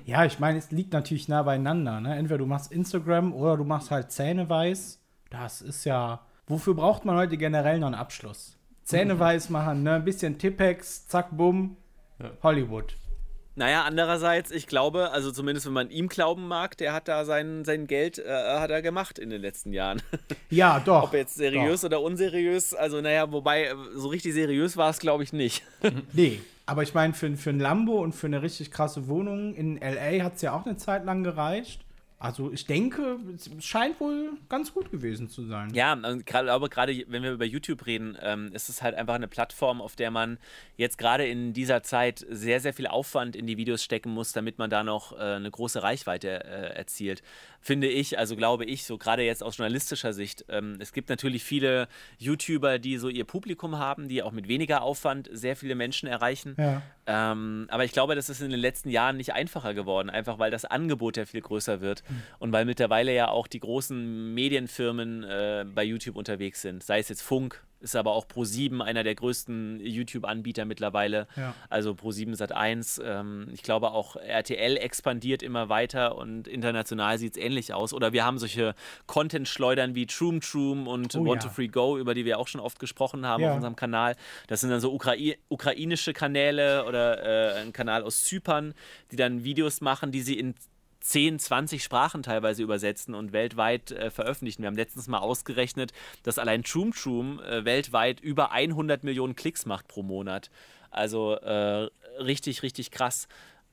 [SPEAKER 2] Ja, ich meine, es liegt natürlich nah beieinander. Ne? Entweder du machst Instagram oder du machst halt Zähne weiß. Das ist ja. Wofür braucht man heute generell noch einen Abschluss? Zähne weiß machen, ne? Ein bisschen Tippex, zack, bumm, ja. Hollywood.
[SPEAKER 3] Naja, andererseits, ich glaube, also zumindest wenn man ihm glauben mag, der hat da sein, sein Geld äh, hat er gemacht in den letzten Jahren.
[SPEAKER 2] Ja, doch.
[SPEAKER 3] Ob jetzt seriös doch. oder unseriös, also naja, wobei, so richtig seriös war es, glaube ich, nicht.
[SPEAKER 2] nee, aber ich meine, für, für ein Lambo und für eine richtig krasse Wohnung in L.A. hat es ja auch eine Zeit lang gereicht. Also ich denke, es scheint wohl ganz gut gewesen zu sein.
[SPEAKER 3] Ja, aber gerade wenn wir über YouTube reden, ähm, ist es halt einfach eine Plattform, auf der man jetzt gerade in dieser Zeit sehr, sehr viel Aufwand in die Videos stecken muss, damit man da noch äh, eine große Reichweite äh, erzielt. Finde ich, also glaube ich, so gerade jetzt aus journalistischer Sicht. Ähm, es gibt natürlich viele YouTuber, die so ihr Publikum haben, die auch mit weniger Aufwand sehr viele Menschen erreichen. Ja. Ähm, aber ich glaube, das ist in den letzten Jahren nicht einfacher geworden, einfach weil das Angebot ja viel größer wird. Und weil mittlerweile ja auch die großen Medienfirmen äh, bei YouTube unterwegs sind, sei es jetzt Funk, ist aber auch Pro7 einer der größten YouTube-Anbieter mittlerweile. Ja. Also Pro7 Sat1. Ähm, ich glaube auch RTL expandiert immer weiter und international sieht es ähnlich aus. Oder wir haben solche Content-Schleudern wie Troom Troom und oh, Want ja. to Free Go, über die wir auch schon oft gesprochen haben ja. auf unserem Kanal. Das sind dann so Ukrai ukrainische Kanäle oder äh, ein Kanal aus Zypern, die dann Videos machen, die sie in 10, 20 Sprachen teilweise übersetzen und weltweit äh, veröffentlichen. Wir haben letztens mal ausgerechnet, dass allein Troom Troom äh, weltweit über 100 Millionen Klicks macht pro Monat. Also äh, richtig, richtig krass.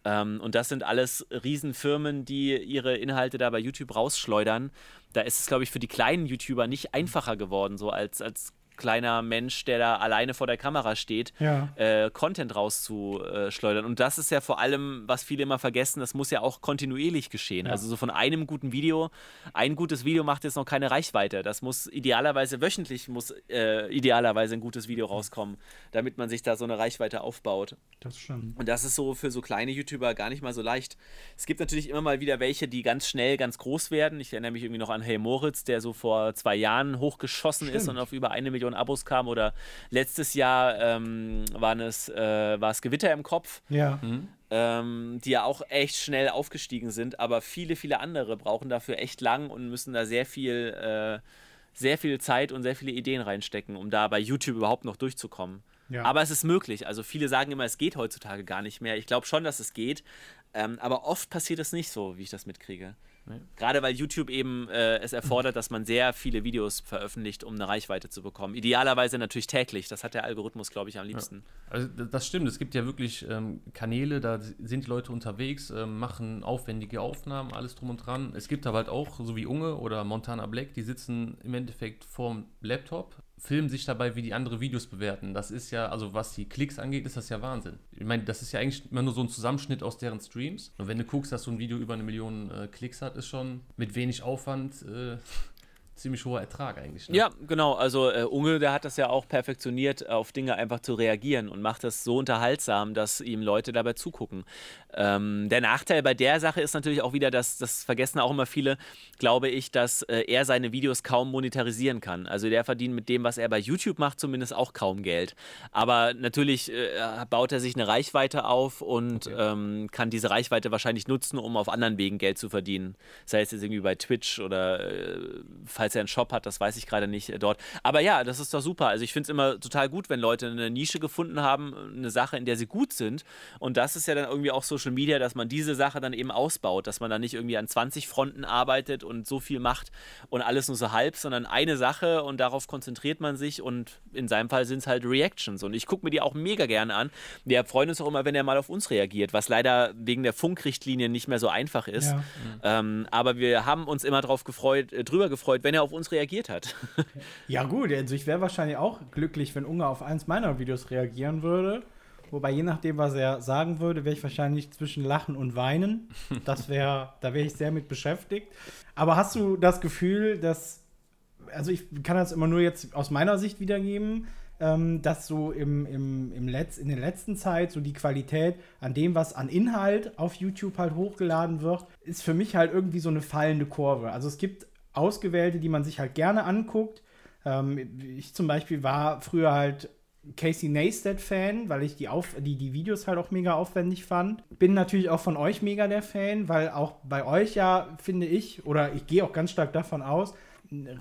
[SPEAKER 3] Ähm, und das sind alles Riesenfirmen, die ihre Inhalte da bei YouTube rausschleudern. Da ist es, glaube ich, für die kleinen YouTuber nicht einfacher geworden, so als, als kleiner Mensch, der da alleine vor der Kamera steht, ja. äh, Content rauszuschleudern. Und das ist ja vor allem, was viele immer vergessen, das muss ja auch kontinuierlich geschehen. Ja. Also so von einem guten Video, ein gutes Video macht jetzt noch keine Reichweite. Das muss idealerweise wöchentlich muss äh, idealerweise ein gutes Video rauskommen, damit man sich da so eine Reichweite aufbaut.
[SPEAKER 2] Das stimmt.
[SPEAKER 3] Und das ist so für so kleine YouTuber gar nicht mal so leicht. Es gibt natürlich immer mal wieder welche, die ganz schnell ganz groß werden. Ich erinnere mich irgendwie noch an Hey Moritz, der so vor zwei Jahren hochgeschossen stimmt. ist und auf über eine Million Millionen Abos kam oder letztes Jahr ähm, waren es, äh, war es Gewitter im Kopf.
[SPEAKER 2] Ja. Mhm.
[SPEAKER 3] Ähm, die ja auch echt schnell aufgestiegen sind, aber viele, viele andere brauchen dafür echt lang und müssen da sehr viel, äh, sehr viel Zeit und sehr viele Ideen reinstecken, um da bei YouTube überhaupt noch durchzukommen. Ja. Aber es ist möglich. Also viele sagen immer, es geht heutzutage gar nicht mehr. Ich glaube schon, dass es geht. Ähm, aber oft passiert es nicht so, wie ich das mitkriege. Nee. Gerade weil YouTube eben äh, es erfordert, dass man sehr viele Videos veröffentlicht, um eine Reichweite zu bekommen. Idealerweise natürlich täglich. Das hat der Algorithmus, glaube ich, am liebsten.
[SPEAKER 1] Ja. Also das stimmt. Es gibt ja wirklich ähm, Kanäle, da sind die Leute unterwegs, äh, machen aufwendige Aufnahmen, alles drum und dran. Es gibt aber halt auch, so wie Unge oder Montana Black, die sitzen im Endeffekt vorm Laptop, filmen sich dabei, wie die andere Videos bewerten. Das ist ja, also was die Klicks angeht, ist das ja Wahnsinn. Ich meine, das ist ja eigentlich immer nur so ein Zusammenschnitt aus deren Streams. Und wenn du guckst, dass so ein Video über eine Million äh, Klicks hat, ist schon mit wenig Aufwand äh, ziemlich hoher Ertrag eigentlich.
[SPEAKER 3] Ne? Ja, genau. Also äh, Unge, der hat das ja auch perfektioniert, auf Dinge einfach zu reagieren und macht das so unterhaltsam, dass ihm Leute dabei zugucken. Ähm, der Nachteil bei der Sache ist natürlich auch wieder, dass das vergessen auch immer viele, glaube ich, dass äh, er seine Videos kaum monetarisieren kann. Also der verdient mit dem, was er bei YouTube macht, zumindest auch kaum Geld. Aber natürlich äh, baut er sich eine Reichweite auf und okay. ähm, kann diese Reichweite wahrscheinlich nutzen, um auf anderen Wegen Geld zu verdienen. Sei es jetzt irgendwie bei Twitch oder äh, falls er einen Shop hat, das weiß ich gerade nicht äh, dort. Aber ja, das ist doch super. Also ich finde es immer total gut, wenn Leute eine Nische gefunden haben, eine Sache, in der sie gut sind. Und das ist ja dann irgendwie auch Social Media, dass man diese Sache dann eben ausbaut, dass man dann nicht irgendwie an 20 Fronten arbeitet und so viel macht und alles nur so halb, sondern eine Sache und darauf konzentriert man sich und in seinem Fall sind es halt Reactions. Und ich gucke mir die auch mega gerne an. Wir freuen uns auch immer, wenn er mal auf uns reagiert, was leider wegen der Funkrichtlinie nicht mehr so einfach ist. Ja. Ähm, aber wir haben uns immer drauf gefreut, äh, drüber gefreut, wenn er auf uns reagiert hat.
[SPEAKER 2] ja, gut, also ich wäre wahrscheinlich auch glücklich, wenn Ungar auf eins meiner Videos reagieren würde. Wobei, je nachdem, was er sagen würde, wäre ich wahrscheinlich zwischen Lachen und Weinen. Das wäre, da wäre ich sehr mit beschäftigt. Aber hast du das Gefühl, dass, also ich kann das immer nur jetzt aus meiner Sicht wiedergeben, ähm, dass so im, im, im Letz-, in der letzten Zeit so die Qualität an dem, was an Inhalt auf YouTube halt hochgeladen wird, ist für mich halt irgendwie so eine fallende Kurve. Also es gibt ausgewählte, die man sich halt gerne anguckt. Ähm, ich zum Beispiel war früher halt Casey Neistat-Fan, weil ich die, auf, die, die Videos halt auch mega aufwendig fand. Bin natürlich auch von euch mega der Fan, weil auch bei euch ja, finde ich, oder ich gehe auch ganz stark davon aus,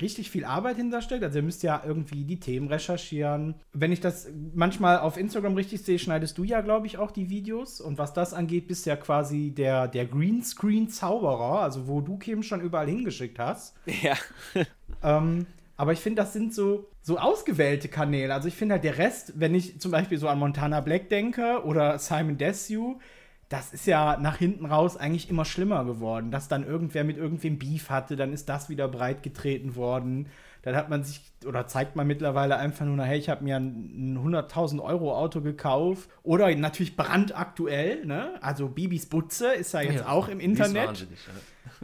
[SPEAKER 2] richtig viel Arbeit hintersteckt. Also ihr müsst ja irgendwie die Themen recherchieren. Wenn ich das manchmal auf Instagram richtig sehe, schneidest du ja, glaube ich, auch die Videos. Und was das angeht, bist ja quasi der, der Greenscreen-Zauberer, also wo du Kim schon überall hingeschickt hast.
[SPEAKER 3] Ja.
[SPEAKER 2] ähm, aber ich finde, das sind so, so ausgewählte Kanäle. Also ich finde halt der Rest, wenn ich zum Beispiel so an Montana Black denke oder Simon Desue, das ist ja nach hinten raus eigentlich immer schlimmer geworden, dass dann irgendwer mit irgendwem Beef hatte, dann ist das wieder breit getreten worden. Dann hat man sich oder zeigt man mittlerweile einfach nur, hey, ich habe mir ein, ein 100.000 Euro Auto gekauft. Oder natürlich brandaktuell, ne? Also Bibis Butze ist ja jetzt ja, auch im Internet. Ja.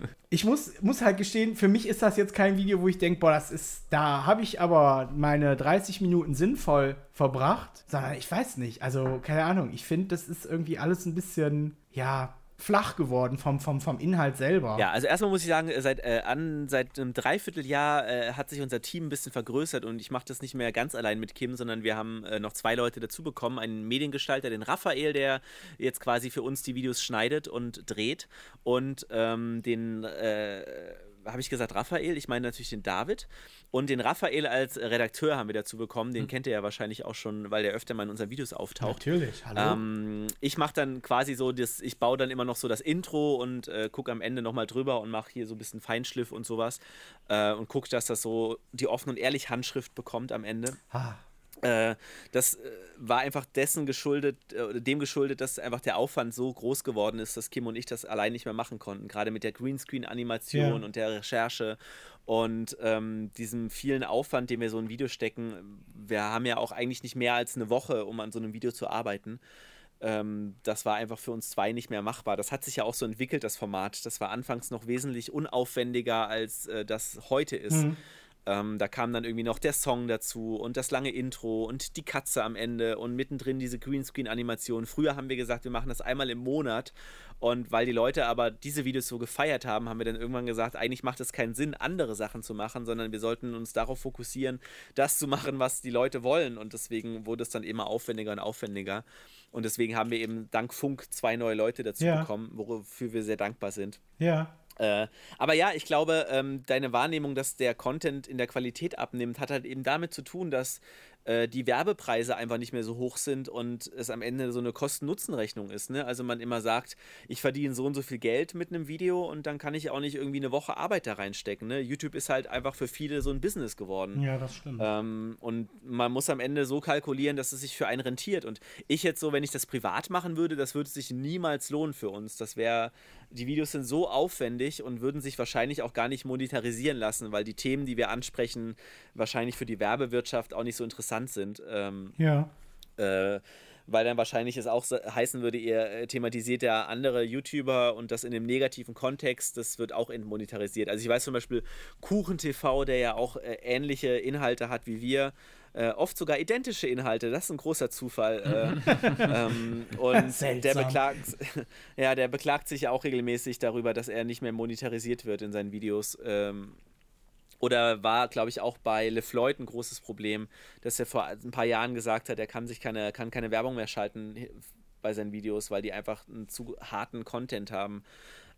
[SPEAKER 2] Ich muss, muss halt gestehen, für mich ist das jetzt kein Video, wo ich denke, boah, das ist, da habe ich aber meine 30 Minuten sinnvoll verbracht, sondern ich weiß nicht, also keine Ahnung, ich finde, das ist irgendwie alles ein bisschen, ja, flach geworden vom, vom, vom Inhalt selber.
[SPEAKER 3] Ja, also erstmal muss ich sagen, seit, äh, an, seit einem Dreivierteljahr äh, hat sich unser Team ein bisschen vergrößert und ich mache das nicht mehr ganz allein mit Kim, sondern wir haben äh, noch zwei Leute dazu bekommen. Einen Mediengestalter, den Raphael, der jetzt quasi für uns die Videos schneidet und dreht und ähm, den äh, habe ich gesagt Raphael? Ich meine natürlich den David. Und den Raphael als Redakteur haben wir dazu bekommen. Den hm. kennt ihr ja wahrscheinlich auch schon, weil der öfter mal in unseren Videos auftaucht.
[SPEAKER 2] Natürlich,
[SPEAKER 3] hallo. Ähm, ich mache dann quasi so, das, ich baue dann immer noch so das Intro und äh, gucke am Ende nochmal drüber und mache hier so ein bisschen Feinschliff und sowas. Äh, und gucke, dass das so die offen und ehrlich Handschrift bekommt am Ende. Ah. Äh, das äh, war einfach dessen geschuldet, äh, dem geschuldet, dass einfach der Aufwand so groß geworden ist, dass Kim und ich das allein nicht mehr machen konnten. Gerade mit der Greenscreen-Animation ja. und der Recherche und ähm, diesem vielen Aufwand, den wir so in ein Video stecken. Wir haben ja auch eigentlich nicht mehr als eine Woche, um an so einem Video zu arbeiten. Ähm, das war einfach für uns zwei nicht mehr machbar. Das hat sich ja auch so entwickelt, das Format. Das war anfangs noch wesentlich unaufwendiger, als äh, das heute ist. Mhm. Ähm, da kam dann irgendwie noch der Song dazu und das lange Intro und die Katze am Ende und mittendrin diese Greenscreen-Animation. Früher haben wir gesagt, wir machen das einmal im Monat. Und weil die Leute aber diese Videos so gefeiert haben, haben wir dann irgendwann gesagt, eigentlich macht es keinen Sinn, andere Sachen zu machen, sondern wir sollten uns darauf fokussieren, das zu machen, was die Leute wollen. Und deswegen wurde es dann immer aufwendiger und aufwendiger. Und deswegen haben wir eben dank Funk zwei neue Leute dazu ja. bekommen, wofür wir sehr dankbar sind.
[SPEAKER 2] Ja.
[SPEAKER 3] Äh, aber ja, ich glaube, ähm, deine Wahrnehmung, dass der Content in der Qualität abnimmt, hat halt eben damit zu tun, dass äh, die Werbepreise einfach nicht mehr so hoch sind und es am Ende so eine Kosten-Nutzen-Rechnung ist. Ne? Also man immer sagt, ich verdiene so und so viel Geld mit einem Video und dann kann ich auch nicht irgendwie eine Woche Arbeit da reinstecken. Ne? YouTube ist halt einfach für viele so ein Business geworden.
[SPEAKER 2] Ja, das stimmt.
[SPEAKER 3] Ähm, und man muss am Ende so kalkulieren, dass es sich für einen rentiert. Und ich jetzt so, wenn ich das privat machen würde, das würde sich niemals lohnen für uns. Das wäre, die Videos sind so aufwendig und würden sich wahrscheinlich auch gar nicht monetarisieren lassen, weil die Themen, die wir ansprechen, wahrscheinlich für die Werbewirtschaft auch nicht so interessant sind. Ähm,
[SPEAKER 2] ja.
[SPEAKER 3] Äh, weil dann wahrscheinlich es auch heißen würde, ihr äh, thematisiert ja andere YouTuber und das in einem negativen Kontext, das wird auch entmonetarisiert. Also ich weiß zum Beispiel KuchenTV, der ja auch äh, ähnliche Inhalte hat wie wir, äh, oft sogar identische Inhalte, das ist ein großer Zufall. Äh, ähm, und der beklagt, ja, der beklagt sich ja auch regelmäßig darüber, dass er nicht mehr monetarisiert wird in seinen Videos. Ähm, oder war, glaube ich, auch bei LeFloid ein großes Problem, dass er vor ein paar Jahren gesagt hat, er kann sich keine, kann keine Werbung mehr schalten bei seinen Videos, weil die einfach einen zu harten Content haben.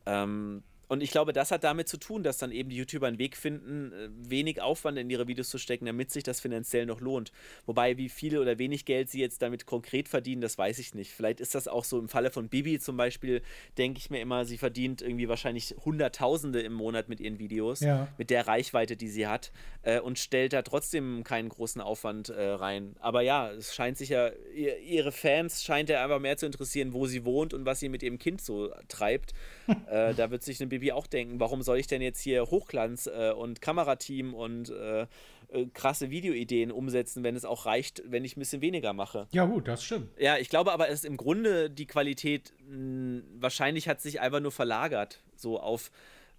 [SPEAKER 3] Ähm, und ich glaube, das hat damit zu tun, dass dann eben die YouTuber einen Weg finden, äh, wenig Aufwand in ihre Videos zu stecken, damit sich das finanziell noch lohnt. Wobei, wie viel oder wenig Geld sie jetzt damit konkret verdienen, das weiß ich nicht. Vielleicht ist das auch so im Falle von Bibi zum Beispiel, denke ich mir immer, sie verdient irgendwie wahrscheinlich Hunderttausende im Monat mit ihren Videos,
[SPEAKER 2] ja.
[SPEAKER 3] mit der Reichweite, die sie hat, äh, und stellt da trotzdem keinen großen Aufwand äh, rein. Aber ja, es scheint sich ja, ihr, ihre Fans scheint ja einfach mehr zu interessieren, wo sie wohnt und was sie mit ihrem Kind so treibt. äh, da wird sich eine Bibi Baby auch denken, warum soll ich denn jetzt hier Hochglanz äh, und Kamerateam und äh, äh, krasse Videoideen umsetzen, wenn es auch reicht, wenn ich ein bisschen weniger mache.
[SPEAKER 2] Ja, gut, das stimmt.
[SPEAKER 3] Ja, ich glaube aber, es ist im Grunde die Qualität, mh, wahrscheinlich hat sich einfach nur verlagert, so auf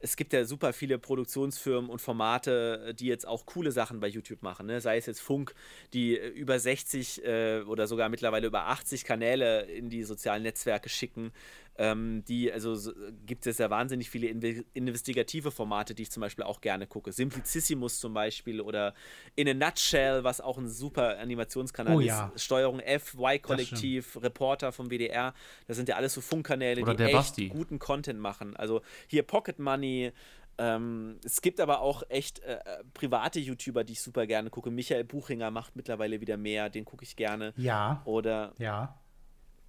[SPEAKER 3] es gibt ja super viele Produktionsfirmen und Formate, die jetzt auch coole Sachen bei YouTube machen. Ne? Sei es jetzt Funk, die über 60 äh, oder sogar mittlerweile über 80 Kanäle in die sozialen Netzwerke schicken. Ähm, die, also so, gibt es ja wahnsinnig viele Inve investigative Formate, die ich zum Beispiel auch gerne gucke. Simplicissimus zum Beispiel oder In a Nutshell, was auch ein super Animationskanal
[SPEAKER 2] oh,
[SPEAKER 3] ist.
[SPEAKER 2] Ja.
[SPEAKER 3] Steuerung F, Y-Kollektiv, Reporter vom WDR. Das sind ja alles so Funkkanäle,
[SPEAKER 1] oder
[SPEAKER 3] die echt
[SPEAKER 1] Basti.
[SPEAKER 3] guten Content machen. Also hier Pocket Money. Ähm, es gibt aber auch echt äh, private YouTuber, die ich super gerne gucke. Michael Buchinger macht mittlerweile wieder mehr, den gucke ich gerne.
[SPEAKER 2] Ja.
[SPEAKER 3] Oder
[SPEAKER 2] Ja.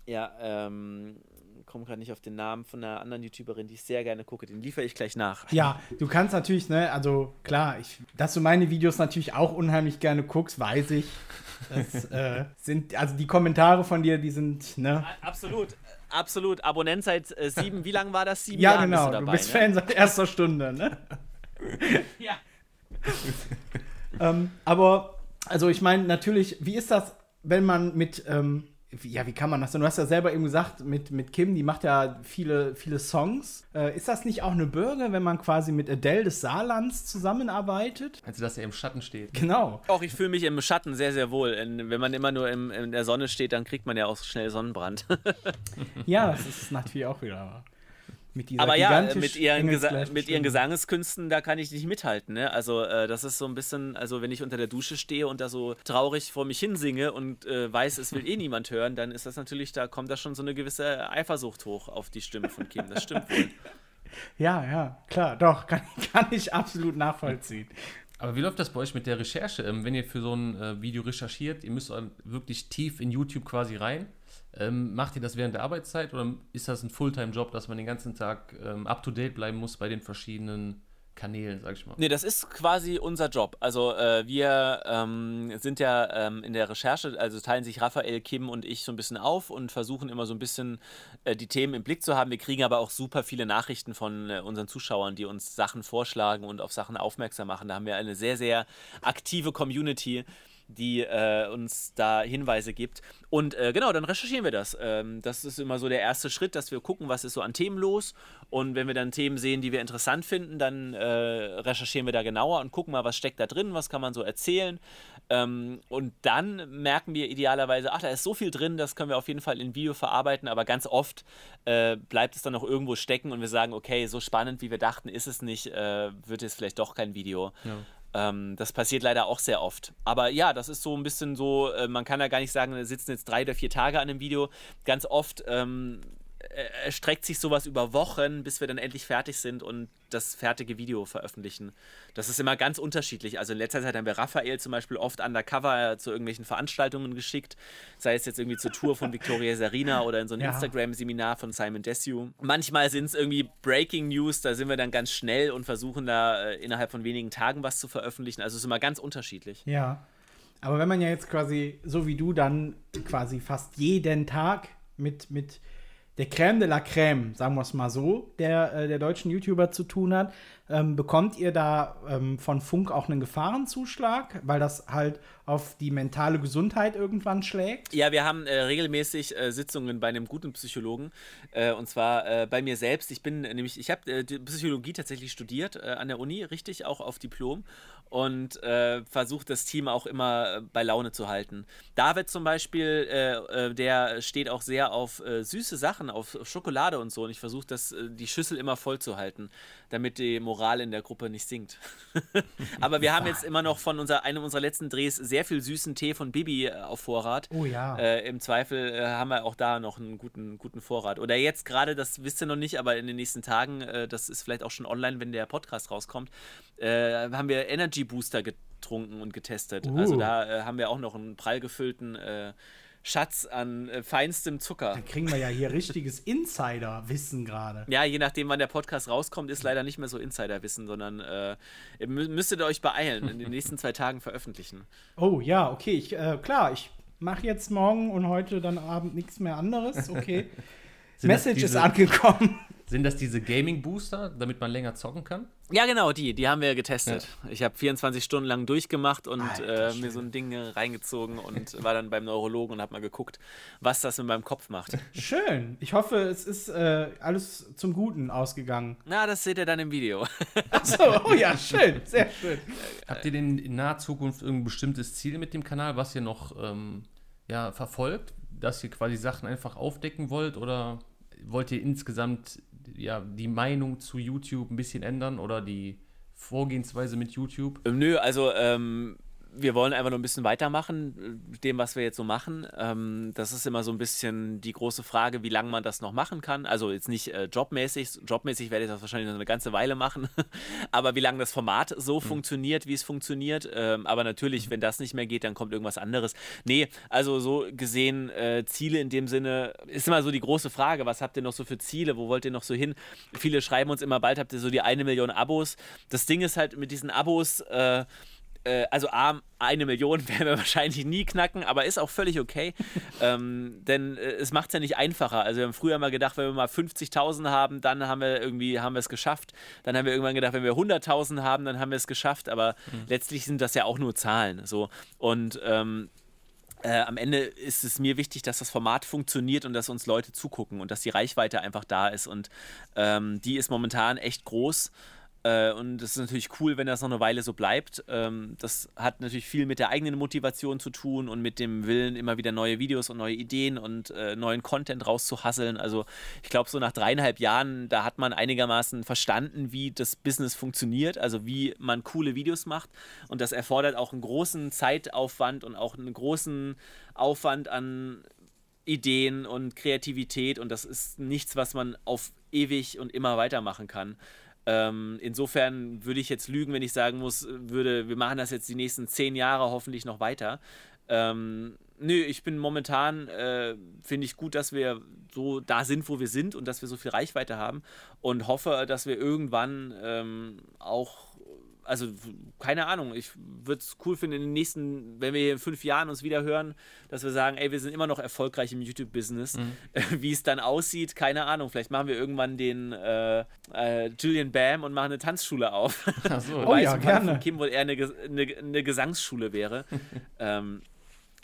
[SPEAKER 3] ja, ähm, komme gerade nicht auf den Namen von einer anderen YouTuberin, die ich sehr gerne gucke. Den liefere ich gleich nach.
[SPEAKER 2] Ja, du kannst natürlich, ne, also klar, ich, dass du meine Videos natürlich auch unheimlich gerne guckst, weiß ich. Das äh, sind, also die Kommentare von dir, die sind, ne?
[SPEAKER 3] Absolut, absolut. Abonnent seit äh, sieben, wie lange war das? Sieben
[SPEAKER 2] Ja,
[SPEAKER 3] Jahren
[SPEAKER 2] genau,
[SPEAKER 3] bist du
[SPEAKER 2] du,
[SPEAKER 3] dabei,
[SPEAKER 2] bist
[SPEAKER 3] ne?
[SPEAKER 2] Fan seit erster Stunde, ne?
[SPEAKER 3] Ja.
[SPEAKER 2] ähm, aber, also ich meine, natürlich, wie ist das, wenn man mit, ähm, wie, ja, wie kann man das denn? Du hast ja selber eben gesagt, mit, mit Kim, die macht ja viele, viele Songs. Äh, ist das nicht auch eine Bürger, wenn man quasi mit Adele des Saarlands zusammenarbeitet?
[SPEAKER 1] Also, dass er im Schatten steht.
[SPEAKER 2] Genau.
[SPEAKER 3] Auch ich fühle mich im Schatten sehr, sehr wohl. In, wenn man immer nur im, in der Sonne steht, dann kriegt man ja auch schnell Sonnenbrand.
[SPEAKER 2] Ja, das ist natürlich auch wieder wahr. Mit dieser
[SPEAKER 3] Aber ja,
[SPEAKER 2] gigantisch
[SPEAKER 3] mit ihren, Gesa mit ihren. Gesangeskünsten, da kann ich nicht mithalten. Ne? Also, äh, das ist so ein bisschen, also wenn ich unter der Dusche stehe und da so traurig vor mich hinsinge und äh, weiß, es will eh niemand hören, dann ist das natürlich, da kommt da schon so eine gewisse Eifersucht hoch auf die Stimme von Kim. Das stimmt wohl.
[SPEAKER 2] Ja, ja, klar, doch, kann, kann ich absolut nachvollziehen.
[SPEAKER 1] Aber wie läuft das bei euch mit der Recherche? Ähm, wenn ihr für so ein äh, Video recherchiert, ihr müsst wirklich tief in YouTube quasi rein. Ähm, macht ihr das während der Arbeitszeit oder ist das ein Fulltime-Job, dass man den ganzen Tag ähm, up-to-date bleiben muss bei den verschiedenen Kanälen, sag ich mal?
[SPEAKER 3] Nee, das ist quasi unser Job. Also äh, wir ähm, sind ja ähm, in der Recherche, also teilen sich Raphael, Kim und ich so ein bisschen auf und versuchen immer so ein bisschen äh, die Themen im Blick zu haben. Wir kriegen aber auch super viele Nachrichten von äh, unseren Zuschauern, die uns Sachen vorschlagen und auf Sachen aufmerksam machen. Da haben wir eine sehr, sehr aktive Community die äh, uns da Hinweise gibt. Und äh, genau, dann recherchieren wir das. Ähm, das ist immer so der erste Schritt, dass wir gucken, was ist so an Themen los. Und wenn wir dann Themen sehen, die wir interessant finden, dann äh, recherchieren wir da genauer und gucken mal, was steckt da drin, was kann man so erzählen. Ähm, und dann merken wir idealerweise, ach, da ist so viel drin, das können wir auf jeden Fall in Video verarbeiten. Aber ganz oft äh, bleibt es dann noch irgendwo stecken und wir sagen, okay, so spannend, wie wir dachten, ist es nicht, äh, wird es vielleicht doch kein Video.
[SPEAKER 1] Ja.
[SPEAKER 3] Ähm, das passiert leider auch sehr oft. Aber ja, das ist so ein bisschen so, äh, man kann ja gar nicht sagen, wir sitzen jetzt drei oder vier Tage an einem Video. Ganz oft ähm, äh, erstreckt sich sowas über Wochen, bis wir dann endlich fertig sind und das fertige Video veröffentlichen. Das ist immer ganz unterschiedlich. Also in letzter Zeit haben wir Raphael zum Beispiel oft undercover zu irgendwelchen Veranstaltungen geschickt, sei es jetzt irgendwie zur Tour von Victoria Sarina oder in so ein ja. Instagram-Seminar von Simon Desue. Manchmal sind es irgendwie Breaking News, da sind wir dann ganz schnell und versuchen da äh, innerhalb von wenigen Tagen was zu veröffentlichen. Also es ist immer ganz unterschiedlich.
[SPEAKER 2] Ja. Aber wenn man ja jetzt quasi, so wie du, dann quasi fast jeden Tag mit, mit der Crème de la Crème, sagen wir es mal so, der, äh, der deutschen YouTuber zu tun hat, ähm, bekommt ihr da ähm, von Funk auch einen Gefahrenzuschlag, weil das halt auf die mentale Gesundheit irgendwann schlägt?
[SPEAKER 3] Ja, wir haben äh, regelmäßig äh, Sitzungen bei einem guten Psychologen äh, und zwar äh, bei mir selbst. Ich bin nämlich, ich habe Psychologie tatsächlich studiert an der Uni, richtig, auch auf Diplom und versucht das Team auch immer bei Laune zu halten. David zum Beispiel, der steht auch sehr auf süße Sachen, auf Schokolade und so und ich versuche die Schüssel immer voll zu halten, damit die Moral in der Gruppe nicht sinkt. Aber wir haben jetzt immer noch von unser, einem unserer letzten Drehs sehr viel süßen Tee von Bibi äh, auf Vorrat.
[SPEAKER 2] Oh ja.
[SPEAKER 3] Äh, Im Zweifel äh, haben wir auch da noch einen guten, guten Vorrat. Oder jetzt gerade, das wisst ihr noch nicht, aber in den nächsten Tagen, äh, das ist vielleicht auch schon online, wenn der Podcast rauskommt, äh, haben wir Energy Booster getrunken und getestet. Uh. Also da äh, haben wir auch noch einen prall gefüllten Schatz an äh, feinstem Zucker.
[SPEAKER 2] Da kriegen wir ja hier richtiges Insider-Wissen gerade.
[SPEAKER 3] Ja, je nachdem, wann der Podcast rauskommt, ist leider nicht mehr so Insider-Wissen, sondern äh, ihr müsstet euch beeilen, in den nächsten zwei Tagen veröffentlichen.
[SPEAKER 2] Oh ja, okay, ich, äh, klar, ich mache jetzt morgen und heute dann Abend nichts mehr anderes, okay. Message diese, ist angekommen.
[SPEAKER 1] Sind das diese Gaming-Booster, damit man länger zocken kann?
[SPEAKER 3] Ja, genau, die. Die haben wir getestet. Ja. Ich habe 24 Stunden lang durchgemacht und Alter, äh, mir so ein Ding reingezogen und war dann beim Neurologen und habe mal geguckt, was das in meinem Kopf macht.
[SPEAKER 2] Schön. Ich hoffe, es ist äh, alles zum Guten ausgegangen.
[SPEAKER 3] Na, das seht ihr dann im Video.
[SPEAKER 2] Achso, oh ja, schön. Sehr schön.
[SPEAKER 1] Habt ihr denn in naher Zukunft irgendein bestimmtes Ziel mit dem Kanal, was ihr noch ähm, ja, verfolgt? Dass ihr quasi Sachen einfach aufdecken wollt oder wollt ihr insgesamt ja, die Meinung zu YouTube ein bisschen ändern oder die Vorgehensweise mit YouTube?
[SPEAKER 3] Ähm, nö, also ähm, wir wollen einfach nur ein bisschen weitermachen, äh, dem, was wir jetzt so machen. Ähm, das ist immer so ein bisschen die große Frage, wie lange man das noch machen kann. Also jetzt nicht äh, jobmäßig. Jobmäßig werde ich das wahrscheinlich noch eine ganze Weile machen. aber wie lange das Format so mhm. funktioniert, wie es funktioniert. Ähm, aber natürlich, wenn das nicht mehr geht, dann kommt irgendwas anderes. Nee, also so gesehen, äh, Ziele in dem Sinne, ist immer so die große Frage, was habt ihr noch so für Ziele? Wo wollt ihr noch so hin? Viele schreiben uns immer, bald habt ihr so die eine Million Abos. Das Ding ist halt mit diesen Abos, äh, äh, also A, eine Million werden wir wahrscheinlich nie knacken, aber ist auch völlig okay. ähm, denn äh, es macht es ja nicht einfacher. Also wir haben früher mal gedacht, wenn wir mal 50.000 haben, dann haben wir irgendwie, haben wir es geschafft. Dann haben wir irgendwann gedacht, wenn wir 100.000 haben, dann haben wir es geschafft. Aber mhm. letztlich sind das ja auch nur Zahlen. So. Und ähm, äh, am Ende ist es mir wichtig, dass das Format funktioniert und dass uns Leute zugucken und dass die Reichweite einfach da ist. Und ähm, die ist momentan echt groß. Äh, und es ist natürlich cool, wenn das noch eine Weile so bleibt. Ähm, das hat natürlich viel mit der eigenen Motivation zu tun und mit dem Willen, immer wieder neue Videos und neue Ideen und äh, neuen Content rauszuhasseln. Also ich glaube, so nach dreieinhalb Jahren, da hat man einigermaßen verstanden, wie das Business funktioniert, also wie man coole Videos macht. Und das erfordert auch einen großen Zeitaufwand und auch einen großen Aufwand an Ideen und Kreativität. Und das ist nichts, was man auf ewig und immer weitermachen kann. Ähm, insofern würde ich jetzt lügen, wenn ich sagen muss, würde, wir machen das jetzt die nächsten zehn Jahre hoffentlich noch weiter. Ähm, nö, ich bin momentan, äh, finde ich gut, dass wir so da sind, wo wir sind und dass wir so viel Reichweite haben und hoffe, dass wir irgendwann ähm, auch also keine Ahnung, ich würde es cool finden in den nächsten, wenn wir hier in fünf Jahren uns wieder hören, dass wir sagen, ey, wir sind immer noch erfolgreich im YouTube-Business. Mhm. Wie es dann aussieht, keine Ahnung. Vielleicht machen wir irgendwann den äh, äh, Julian Bam und machen eine Tanzschule auf.
[SPEAKER 2] Ach so. oh ja, gerne. Von
[SPEAKER 3] Kim wohl eher eine, eine, eine Gesangsschule wäre. ähm,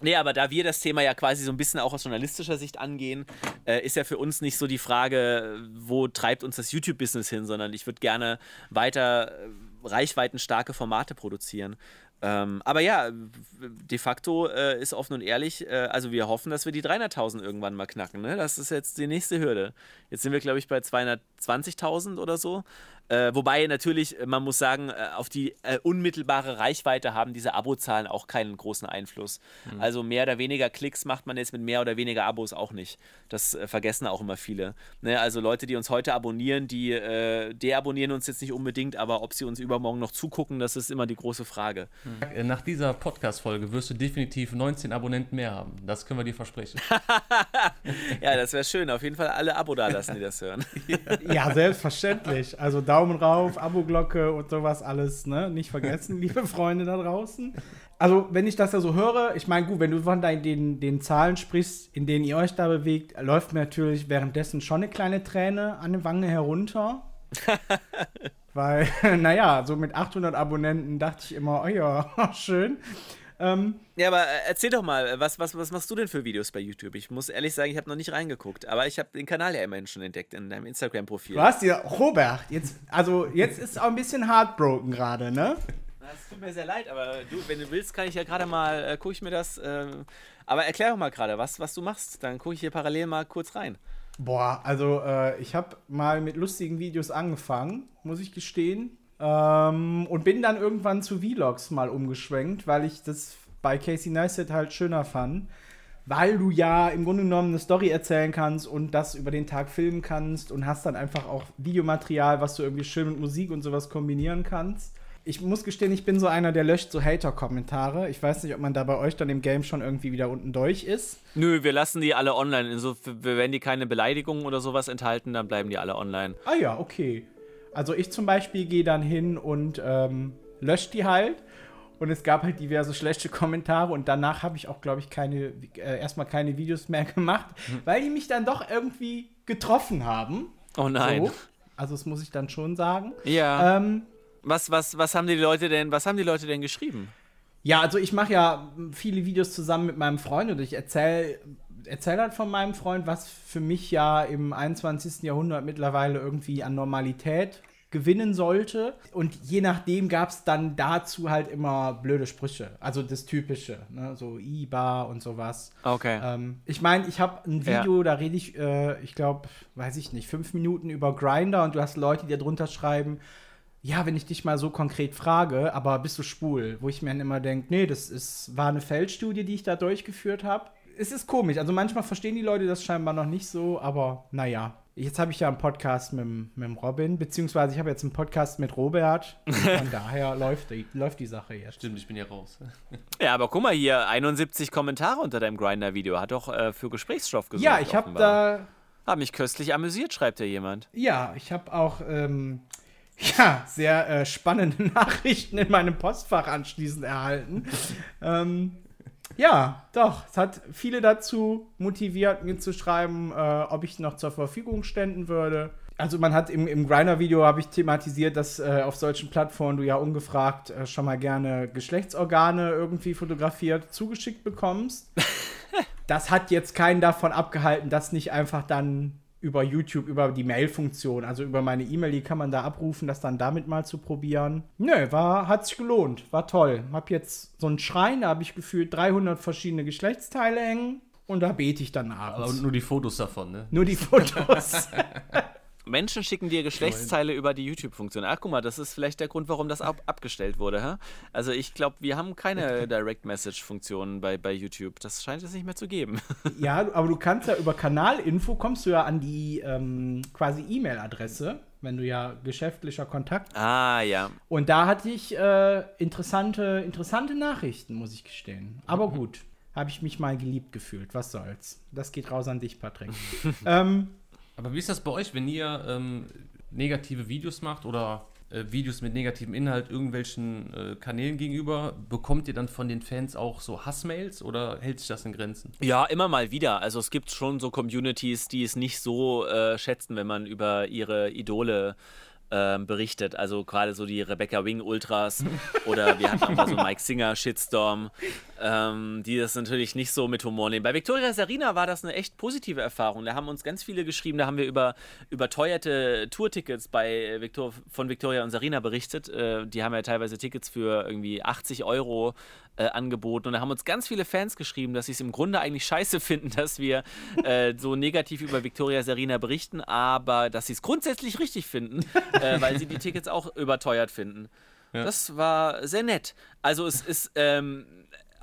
[SPEAKER 3] Nee, aber da wir das Thema ja quasi so ein bisschen auch aus journalistischer Sicht angehen, äh, ist ja für uns nicht so die Frage, wo treibt uns das YouTube-Business hin, sondern ich würde gerne weiter äh, reichweitenstarke Formate produzieren. Ähm, aber ja, de facto äh, ist offen und ehrlich, äh, also wir hoffen, dass wir die 300.000 irgendwann mal knacken. Ne? Das ist jetzt die nächste Hürde. Jetzt sind wir, glaube ich, bei 220.000 oder so. Äh, wobei natürlich, man muss sagen, äh, auf die äh, unmittelbare Reichweite haben diese Abozahlen auch keinen großen Einfluss. Mhm. Also mehr oder weniger Klicks macht man jetzt mit mehr oder weniger Abos auch nicht. Das äh, vergessen auch immer viele. Ne? Also Leute, die uns heute abonnieren, die äh, deabonnieren uns jetzt nicht unbedingt, aber ob sie uns übermorgen noch zugucken, das ist immer die große Frage.
[SPEAKER 1] Mhm. Nach dieser Podcast-Folge wirst du definitiv 19 Abonnenten mehr haben. Das können wir dir versprechen.
[SPEAKER 3] ja, das wäre schön. Auf jeden Fall alle Abo da lassen, die das hören.
[SPEAKER 2] ja, selbstverständlich. Also Daumen rauf, Abo-Glocke und sowas alles, ne? Nicht vergessen, liebe Freunde da draußen. Also, wenn ich das ja so höre, ich meine, gut, wenn du von den, den Zahlen sprichst, in denen ihr euch da bewegt, läuft mir natürlich währenddessen schon eine kleine Träne an der Wange herunter. Weil, naja, so mit 800 Abonnenten dachte ich immer, oh ja, schön.
[SPEAKER 3] Ähm, ja, aber äh, erzähl doch mal, was, was, was machst du denn für Videos bei YouTube? Ich muss ehrlich sagen, ich habe noch nicht reingeguckt, aber ich habe den Kanal ja immerhin schon entdeckt in deinem Instagram-Profil.
[SPEAKER 2] Du hast ja, Robert, jetzt, also jetzt ist auch ein bisschen heartbroken gerade, ne?
[SPEAKER 3] Es tut mir sehr leid, aber du, wenn du willst, kann ich ja gerade mal, äh, gucke ich mir das. Äh, aber erklär doch mal gerade, was, was du machst. Dann gucke ich hier parallel mal kurz rein.
[SPEAKER 2] Boah, also äh, ich habe mal mit lustigen Videos angefangen, muss ich gestehen. Ähm, und bin dann irgendwann zu Vlogs mal umgeschwenkt, weil ich das bei Casey Neistat halt schöner fand. Weil du ja im Grunde genommen eine Story erzählen kannst und das über den Tag filmen kannst und hast dann einfach auch Videomaterial, was du irgendwie schön mit Musik und sowas kombinieren kannst. Ich muss gestehen, ich bin so einer, der löscht so Hater-Kommentare. Ich weiß nicht, ob man da bei euch dann im Game schon irgendwie wieder unten durch ist.
[SPEAKER 3] Nö, wir lassen die alle online. Insofern, wenn die keine Beleidigungen oder sowas enthalten, dann bleiben die alle online.
[SPEAKER 2] Ah ja, okay. Also ich zum Beispiel gehe dann hin und ähm, lösche die halt. Und es gab halt diverse schlechte Kommentare und danach habe ich auch, glaube ich, keine, äh, erstmal keine Videos mehr gemacht, hm. weil die mich dann doch irgendwie getroffen haben.
[SPEAKER 3] Oh nein.
[SPEAKER 2] So. Also das muss ich dann schon sagen.
[SPEAKER 3] Ja. Ähm, was, was, was haben die Leute denn, was haben die Leute denn geschrieben?
[SPEAKER 2] Ja, also ich mache ja viele Videos zusammen mit meinem Freund und ich erzähle erzähl halt von meinem Freund, was für mich ja im 21. Jahrhundert mittlerweile irgendwie an Normalität gewinnen sollte. Und je nachdem gab es dann dazu halt immer blöde Sprüche. Also das Typische, ne? so IBA und sowas.
[SPEAKER 3] Okay.
[SPEAKER 2] Ähm, ich meine, ich habe ein Video, ja. da rede ich, äh, ich glaube, weiß ich nicht, fünf Minuten über Grinder und du hast Leute, die da drunter schreiben, ja, wenn ich dich mal so konkret frage, aber bist du schwul? Wo ich mir dann immer denke, nee, das ist, war eine Feldstudie, die ich da durchgeführt habe. Es ist komisch. Also manchmal verstehen die Leute das scheinbar noch nicht so, aber naja. Jetzt habe ich ja einen Podcast mit, mit Robin, beziehungsweise ich habe jetzt einen Podcast mit Robert. Von daher läuft die, läuft die Sache jetzt.
[SPEAKER 1] Stimmt, ich bin ja raus.
[SPEAKER 3] Ja, aber guck mal hier, 71 Kommentare unter deinem Grinder-Video. Hat doch äh, für Gesprächsstoff gesorgt.
[SPEAKER 2] Ja, ich habe da.
[SPEAKER 3] Hat mich köstlich amüsiert, schreibt ja jemand.
[SPEAKER 2] Ja, ich habe auch ähm, ja, sehr äh, spannende Nachrichten in meinem Postfach anschließend erhalten. ähm, ja, doch. Es hat viele dazu motiviert, mir zu schreiben, äh, ob ich noch zur Verfügung ständen würde. Also man hat im, im Grinder-Video habe ich thematisiert, dass äh, auf solchen Plattformen du ja ungefragt äh, schon mal gerne Geschlechtsorgane irgendwie fotografiert zugeschickt bekommst. das hat jetzt keinen davon abgehalten, das nicht einfach dann über YouTube, über die Mail-Funktion, also über meine E-Mail, die kann man da abrufen, das dann damit mal zu probieren. Nö, war, hat sich gelohnt, war toll. Hab jetzt so einen Schrein, da habe ich gefühlt 300 verschiedene Geschlechtsteile hängen und da bete ich dann abends.
[SPEAKER 1] Aber nur die Fotos davon, ne?
[SPEAKER 2] Nur die Fotos.
[SPEAKER 3] Menschen schicken dir Geschlechtsteile über die YouTube-Funktion. Ach, guck mal, das ist vielleicht der Grund, warum das ab abgestellt wurde. Hä? Also ich glaube, wir haben keine Direct-Message-Funktion bei, bei YouTube. Das scheint es nicht mehr zu geben.
[SPEAKER 2] Ja, aber du kannst ja über Kanalinfo kommst du ja an die ähm, quasi E-Mail-Adresse, wenn du ja geschäftlicher Kontakt.
[SPEAKER 3] Ah, ja.
[SPEAKER 2] Und da hatte ich äh, interessante, interessante Nachrichten, muss ich gestehen. Aber mhm. gut habe ich mich mal geliebt gefühlt. Was soll's? Das geht raus an dich, Patrick. ähm,
[SPEAKER 1] aber wie ist das bei euch, wenn ihr ähm, negative Videos macht oder äh, Videos mit negativem Inhalt irgendwelchen äh, Kanälen gegenüber, bekommt ihr dann von den Fans auch so Hassmails oder hält sich das in Grenzen?
[SPEAKER 3] Ja, immer mal wieder. Also es gibt schon so Communities, die es nicht so äh, schätzen, wenn man über ihre Idole ähm, berichtet. Also gerade so die Rebecca Wing Ultras oder wir hatten auch mal so Mike Singer Shitstorm, ähm, die das natürlich nicht so mit Humor nehmen. Bei Victoria Serena war das eine echt positive Erfahrung. Da haben uns ganz viele geschrieben, da haben wir über überteuerte Tourtickets bei Victor, von Victoria und Serena berichtet. Äh, die haben ja teilweise Tickets für irgendwie 80 Euro äh, angeboten. Und da haben uns ganz viele Fans geschrieben, dass sie es im Grunde eigentlich scheiße finden, dass wir äh, so negativ über Victoria Serena berichten, aber dass sie es grundsätzlich richtig finden, äh, weil sie die Tickets auch überteuert finden.
[SPEAKER 1] Ja.
[SPEAKER 3] Das war sehr nett. Also es ist, ähm,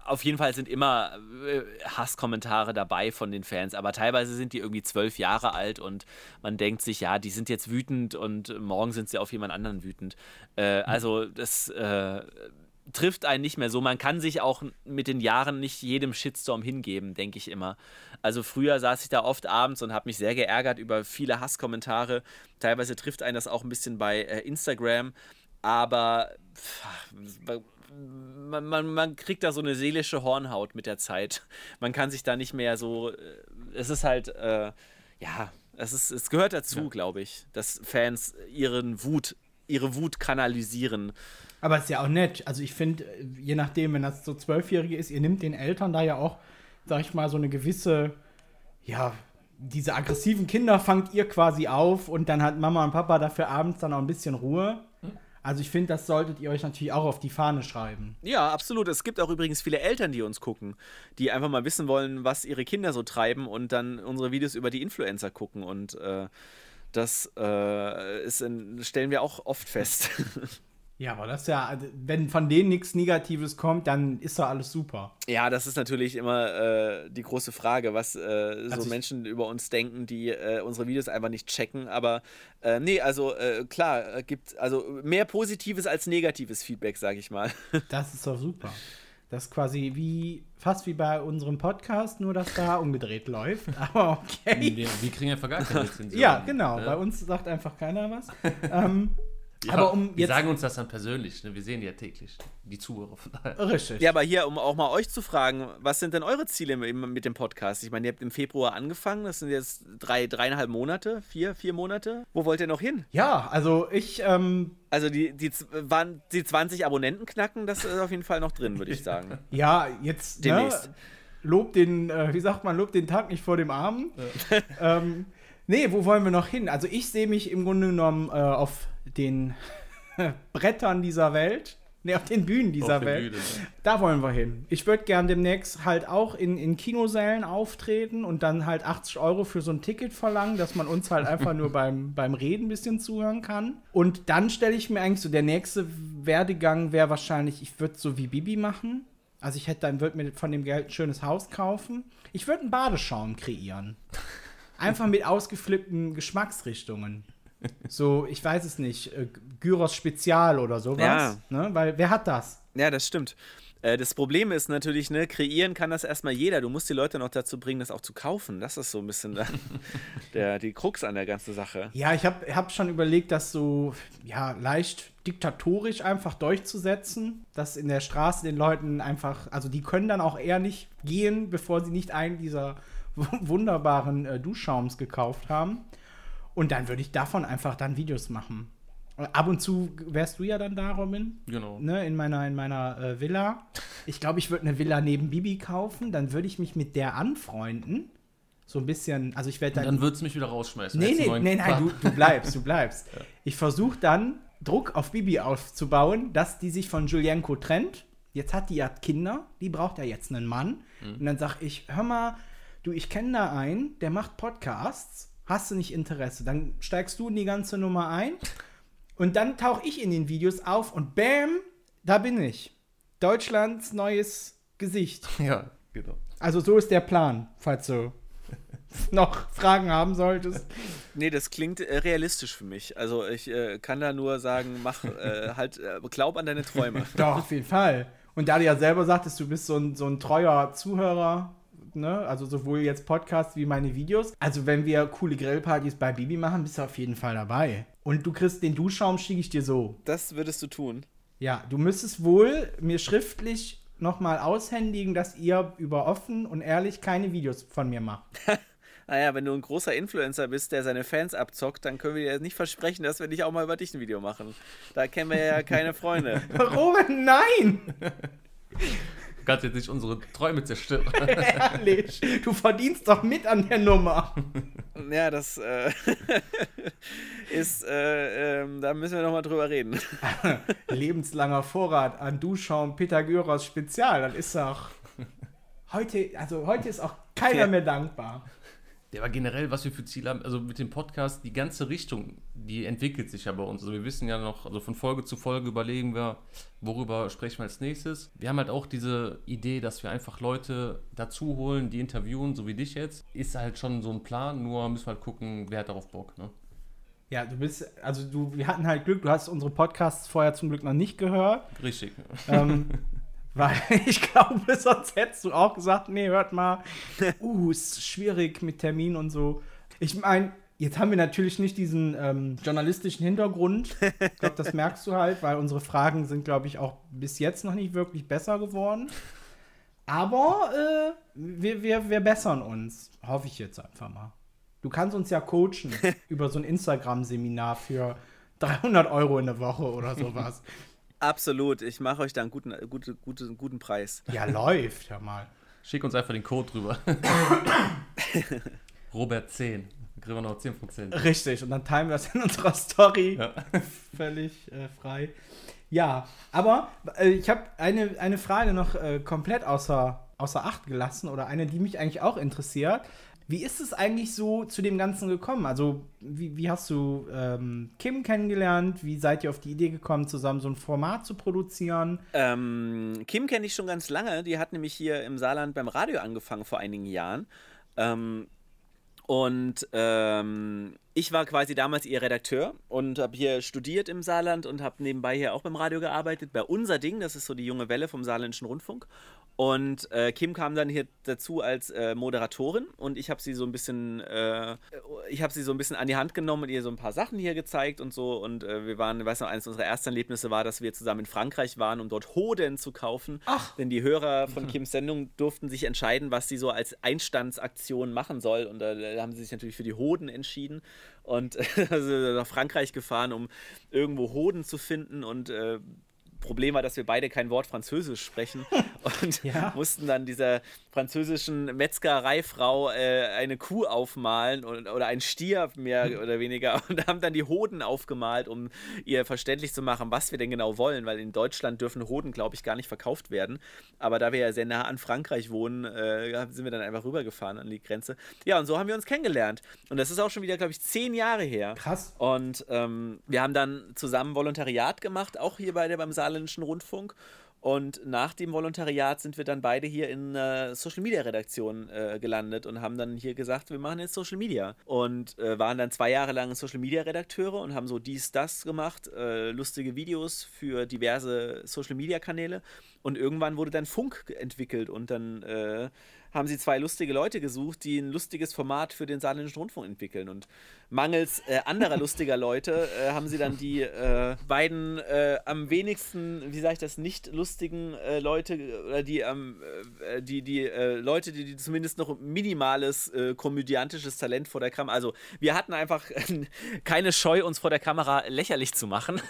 [SPEAKER 3] auf jeden Fall sind immer äh, Hasskommentare dabei von den Fans, aber teilweise sind die irgendwie zwölf Jahre alt und man denkt sich, ja, die sind jetzt wütend und morgen sind sie auf jemand anderen wütend. Äh, also das äh, trifft einen nicht mehr so. Man kann sich auch mit den Jahren nicht jedem Shitstorm hingeben, denke ich immer. Also früher saß ich da oft abends und habe mich sehr geärgert über viele Hasskommentare. Teilweise trifft einen das auch ein bisschen bei äh, Instagram, aber pff, man, man, man kriegt da so eine seelische Hornhaut mit der Zeit. Man kann sich da nicht mehr so. äh, Es ist halt, äh, ja, es, ist, es gehört dazu,
[SPEAKER 1] Ja.
[SPEAKER 3] glaube ich, dass Fans ihren Wut, ihre Wut kanalisieren.
[SPEAKER 2] Aber ist ja auch nett. Also ich finde, je nachdem, wenn das so Zwölfjährige ist, ihr nimmt den Eltern da ja auch, sag ich mal, so eine gewisse, ja, diese aggressiven Kinder fangt ihr quasi auf und dann hat Mama und Papa dafür abends dann auch ein bisschen Ruhe. Also ich finde, das solltet ihr euch natürlich auch auf die Fahne schreiben.
[SPEAKER 3] Ja, absolut. Es gibt auch übrigens viele Eltern, die uns gucken, die einfach mal wissen wollen, was ihre Kinder so treiben und dann unsere Videos über die Influencer gucken. Und äh, das äh, ist in, stellen wir auch oft fest.
[SPEAKER 2] Ja, aber das ist ja, also, wenn von denen nichts Negatives kommt, dann ist doch alles super.
[SPEAKER 3] ja, das ist natürlich immer äh, die große Frage, was äh, so
[SPEAKER 2] Also ich-
[SPEAKER 3] Menschen über uns denken, die äh, unsere Videos einfach nicht checken. Aber äh, nee, also äh, klar, äh, gibt also mehr positives als negatives Feedback, sage ich mal.
[SPEAKER 2] Das ist doch super. Das ist quasi wie, fast wie bei unserem Podcast, nur dass da umgedreht läuft. Aber okay.
[SPEAKER 1] Wir, wir kriegen einfach gar keine Rezension.
[SPEAKER 2] Ja, genau.
[SPEAKER 1] Ne?
[SPEAKER 2] Bei uns sagt einfach keiner was. ähm,
[SPEAKER 1] Ja,
[SPEAKER 2] aber um
[SPEAKER 1] wir
[SPEAKER 2] jetzt.
[SPEAKER 1] sagen uns das dann persönlich. Ne? Wir sehen die ja täglich, die Zuhörer. Von daher.
[SPEAKER 2] Richtig.
[SPEAKER 3] Ja, aber hier, um auch mal euch zu fragen, was sind denn eure Ziele mit, dem Podcast? Ich meine, ihr habt im Februar angefangen, das sind jetzt drei, dreieinhalb Monate, vier, vier Monate. Wo wollt ihr noch hin?
[SPEAKER 2] Ja, also ich, ähm,
[SPEAKER 3] Also die, die, waren, die 20 Abonnenten knacken, das ist auf jeden Fall noch drin, würde ich sagen.
[SPEAKER 2] ja, jetzt, ne,
[SPEAKER 3] Demnächst.
[SPEAKER 2] lob den, äh, wie sagt man, lob den Tag nicht vor dem Abend. ähm, nee, wo wollen wir noch hin? Also ich sehe mich im Grunde genommen äh, auf den Brettern dieser Welt. Nee, auf den Bühnen dieser
[SPEAKER 1] der
[SPEAKER 2] Welt.
[SPEAKER 1] Bühne, ne?
[SPEAKER 2] Da wollen wir hin. Ich würde gern demnächst halt auch in, in Kinosälen auftreten und dann halt 80 Euro für so ein Ticket verlangen, dass man uns halt einfach nur beim, beim Reden ein bisschen zuhören kann. Und dann stelle ich mir eigentlich so, der nächste Werdegang wäre wahrscheinlich, ich würde so wie Bibi machen. Also ich hätte dann, würde mir von dem Geld ein schönes Haus kaufen. Ich würde einen Badeschaum kreieren. Einfach mit ausgeflippten Geschmacksrichtungen. So, ich weiß es nicht, äh, Gyros Spezial oder sowas.
[SPEAKER 3] Ja.
[SPEAKER 2] Ne? Weil wer hat das?
[SPEAKER 3] Ja, das stimmt. Äh, Das Problem ist natürlich, ne, kreieren kann das erstmal jeder. Du musst die Leute noch dazu bringen, das auch zu kaufen. Das ist so ein bisschen der, der, die Krux an der ganzen Sache.
[SPEAKER 2] Ja, ich habe hab schon überlegt, das so ja, leicht diktatorisch einfach durchzusetzen, dass in der Straße den Leuten einfach, also die können dann auch eher nicht gehen, bevor sie nicht einen dieser wunderbaren äh, Duschschaums gekauft haben. Und dann würde ich davon einfach dann Videos machen. Ab und zu wärst du ja dann da, Robin,
[SPEAKER 1] Genau.
[SPEAKER 2] ne, in meiner, in meiner äh, Villa. Ich glaube, ich würde eine Villa neben Bibi kaufen, dann würde ich mich mit der anfreunden. So ein bisschen, also ich werde
[SPEAKER 1] Und dann würdest du mich wieder rausschmeißen.
[SPEAKER 2] Nee, nee, nee, nein, du, du bleibst, du bleibst. Ich versuche dann, Druck auf Bibi aufzubauen, dass die sich von Julienko trennt. Jetzt hat die ja Kinder, die braucht ja jetzt einen Mann.
[SPEAKER 1] Mhm.
[SPEAKER 2] Und dann sag ich, hör mal, du, ich kenne da einen, der macht Podcasts, hast du nicht Interesse? Dann steigst du in die ganze Nummer ein und dann tauche ich in den Videos auf und bam, da bin ich. Deutschlands neues Gesicht.
[SPEAKER 1] Ja, genau.
[SPEAKER 2] Also so ist der Plan, falls du noch Fragen haben solltest.
[SPEAKER 3] Nee, das klingt äh, realistisch für mich. Also ich äh, kann da nur sagen, mach äh, halt, äh, glaub an deine Träume.
[SPEAKER 2] Doch, auf jeden Fall. Und da du ja selber sagtest, du bist so ein, so ein treuer Zuhörer, ne? also sowohl jetzt Podcasts wie meine Videos. Also wenn wir coole Grillpartys bei Bibi machen, bist du auf jeden Fall dabei. Und du kriegst den Duschschaum, schicke ich dir so.
[SPEAKER 3] Das würdest du tun.
[SPEAKER 2] Ja, du müsstest wohl mir schriftlich nochmal aushändigen, dass ihr über offen und ehrlich keine Videos von mir macht.
[SPEAKER 3] Naja, wenn du ein großer Influencer bist, der seine Fans abzockt, dann können wir dir nicht versprechen, dass wir nicht auch mal über dich ein Video machen. Da kennen wir ja keine Freunde.
[SPEAKER 2] Warum? Nein!
[SPEAKER 1] Du kannst jetzt nicht unsere Träume zerstören.
[SPEAKER 2] Ehrlich. Du verdienst doch mit an der Nummer.
[SPEAKER 3] Ja, das äh, ist, äh, ähm, da müssen wir nochmal drüber reden.
[SPEAKER 2] lebenslanger Vorrat an Duschschaum Peter Gyros Spezial. Das ist doch. Heute, also heute ist auch keiner mehr dankbar.
[SPEAKER 1] Ja, aber generell, was wir für Ziele haben, also mit dem Podcast, die ganze Richtung, die entwickelt sich ja bei uns. Also wir wissen ja noch, also von Folge zu Folge überlegen wir, worüber sprechen wir als nächstes. Wir haben halt auch diese Idee, dass wir einfach Leute dazu holen, die interviewen, so wie dich jetzt. Ist halt schon so ein Plan, nur müssen wir halt gucken, wer hat darauf Bock, ne?
[SPEAKER 2] Ja, du bist, also du, wir hatten halt Glück, du hast unsere Podcasts vorher zum Glück noch nicht gehört.
[SPEAKER 1] Richtig.
[SPEAKER 2] Ähm, weil ich glaube, sonst hättest du auch gesagt, nee, hört mal, uh, ist schwierig mit Termin und so. Ich meine, jetzt haben wir natürlich nicht diesen ähm, journalistischen Hintergrund. Ich glaube, das merkst du halt, weil unsere Fragen sind, glaube ich, auch bis jetzt noch nicht wirklich besser geworden. Aber äh, wir, wir, wir bessern uns. Hoffe ich jetzt einfach mal. Du kannst uns ja coachen über so ein Instagram-Seminar für 300 Euro in der Woche oder sowas.
[SPEAKER 3] Absolut, ich mache euch da einen guten, gute, gute, guten Preis.
[SPEAKER 2] Ja, läuft ja mal.
[SPEAKER 1] Schick uns einfach den Code drüber. Robert 10. Dann kriegen wir noch 10%.
[SPEAKER 2] Richtig, und dann teilen wir das in unserer Story.
[SPEAKER 1] Ja.
[SPEAKER 2] Völlig äh, frei. Ja, aber äh, ich habe eine, eine Frage noch äh, komplett außer, außer Acht gelassen oder eine, die mich eigentlich auch interessiert. Wie ist es eigentlich so zu dem Ganzen gekommen? Also, wie, wie hast du ähm, Kim kennengelernt? Wie seid ihr auf die Idee gekommen, zusammen so ein Format zu produzieren?
[SPEAKER 3] Ähm, Kim kenne ich schon ganz lange. Die hat nämlich hier im Saarland beim Radio angefangen vor einigen Jahren. Ähm, und ähm, ich war quasi damals ihr Redakteur und habe hier studiert im Saarland und habe nebenbei hier auch beim Radio gearbeitet, bei Unser Ding, das ist so die junge Welle vom Saarländischen Rundfunk. Und äh, Kim kam dann hier dazu als äh, Moderatorin und ich habe sie so ein bisschen, äh, ich habe sie so ein bisschen an die Hand genommen und ihr so ein paar Sachen hier gezeigt und so. Und äh, wir waren, ich weiß noch, eines unserer ersten Erlebnisse war, dass wir zusammen in Frankreich waren, um dort Hoden zu kaufen.
[SPEAKER 2] Ach.
[SPEAKER 3] Denn die Hörer von Kims Sendung durften sich entscheiden, was sie so als Einstandsaktion machen soll. Und da, da haben sie sich natürlich für die Hoden entschieden und also nach Frankreich gefahren, um irgendwo Hoden zu finden und äh, Problem war, dass wir beide kein Wort Französisch sprechen und
[SPEAKER 2] Ja.
[SPEAKER 3] mussten dann dieser französischen Metzgereifrau äh, eine Kuh aufmalen und, oder ein Stier mehr oder weniger und haben dann die Hoden aufgemalt, um ihr verständlich zu machen, was wir denn genau wollen, weil in Deutschland dürfen Hoden, glaube ich, gar nicht verkauft werden. Aber da wir ja sehr nah an Frankreich wohnen, äh, sind wir dann einfach rübergefahren an die Grenze. Ja, und so haben wir uns kennengelernt. Und das ist auch schon wieder, glaube ich, zehn Jahre her.
[SPEAKER 2] Krass.
[SPEAKER 3] Und ähm, wir haben dann zusammen Volontariat gemacht, auch hier bei der, beim Saarländischen Rundfunk. Und nach dem Volontariat sind wir dann beide hier in äh, Social Media Redaktion äh, gelandet und haben dann hier gesagt, wir machen jetzt Social Media. Und äh, waren dann zwei Jahre lang Social Media Redakteure und haben so dies, das gemacht, äh, lustige Videos für diverse Social Media Kanäle. Und irgendwann wurde dann Funk entwickelt und dann äh, haben sie zwei lustige Leute gesucht, die ein lustiges Format für den Saarländischen Rundfunk entwickeln. Und mangels äh, anderer lustiger Leute äh, haben sie dann die äh, beiden äh, am wenigsten, wie sage ich das, nicht lustigen äh, Leute oder die, ähm, äh, die, die Leute, die, die zumindest noch minimales komödiantisches Talent vor der Kamera. Also wir hatten einfach keine Scheu, uns vor der Kamera lächerlich zu machen.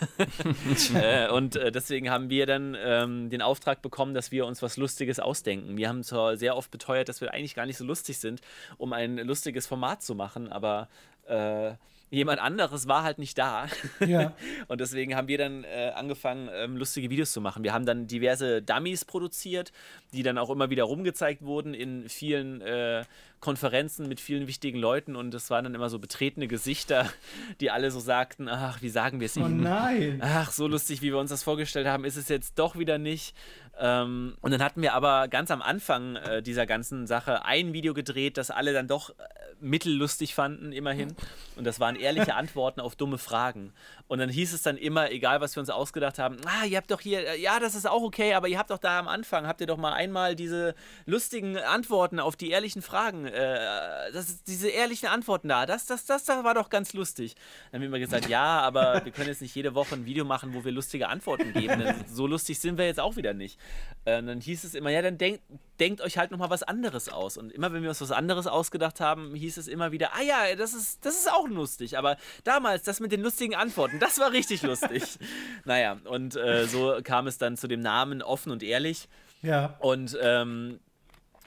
[SPEAKER 3] und deswegen haben wir dann ähm, den Auftrag bekommen, dass wir uns was Lustiges ausdenken. Wir haben zwar sehr oft beteuert, dass wir eigentlich gar nicht so lustig sind, um ein lustiges Format zu machen, aber äh, jemand anderes war halt nicht da.
[SPEAKER 2] Ja.
[SPEAKER 3] Und deswegen haben wir dann äh, angefangen, ähm, lustige Videos zu machen. Wir haben dann diverse Dummies produziert, die dann auch immer wieder rumgezeigt wurden in vielen äh, Konferenzen mit vielen wichtigen Leuten. Und das waren dann immer so betretene Gesichter, die alle so sagten, ach, wie sagen wir es
[SPEAKER 2] Oh
[SPEAKER 3] ihnen?
[SPEAKER 2] nein.
[SPEAKER 3] Ach, so lustig, wie wir uns das vorgestellt haben, ist es jetzt doch wieder nicht. Ähm, und dann hatten wir aber ganz am Anfang äh, dieser ganzen Sache ein Video gedreht, das alle dann doch äh, mittellustig fanden, immerhin. Und das waren ehrliche Antworten auf dumme Fragen. Und dann hieß es dann immer, egal was wir uns ausgedacht haben, ah, ihr habt doch hier, äh, ja, das ist auch okay, aber ihr habt doch da am Anfang, habt ihr doch mal einmal diese lustigen Antworten auf die ehrlichen Fragen, äh, das diese ehrlichen Antworten da, das, das, das, das war doch ganz lustig. Dann haben wir immer gesagt, ja, aber wir können jetzt nicht jede Woche ein Video machen, wo wir lustige Antworten geben, denn so lustig sind wir jetzt auch wieder nicht. Äh, dann hieß es immer, ja, dann denkt, denkt euch halt nochmal was anderes aus. Und immer wenn wir uns was anderes ausgedacht haben, hieß es immer wieder, ah ja, das ist, das ist auch lustig. Aber damals, das mit den lustigen Antworten, das war richtig lustig. naja, und äh, so kam es dann zu dem Namen Offen und Ehrlich.
[SPEAKER 2] Ja.
[SPEAKER 3] Und ähm,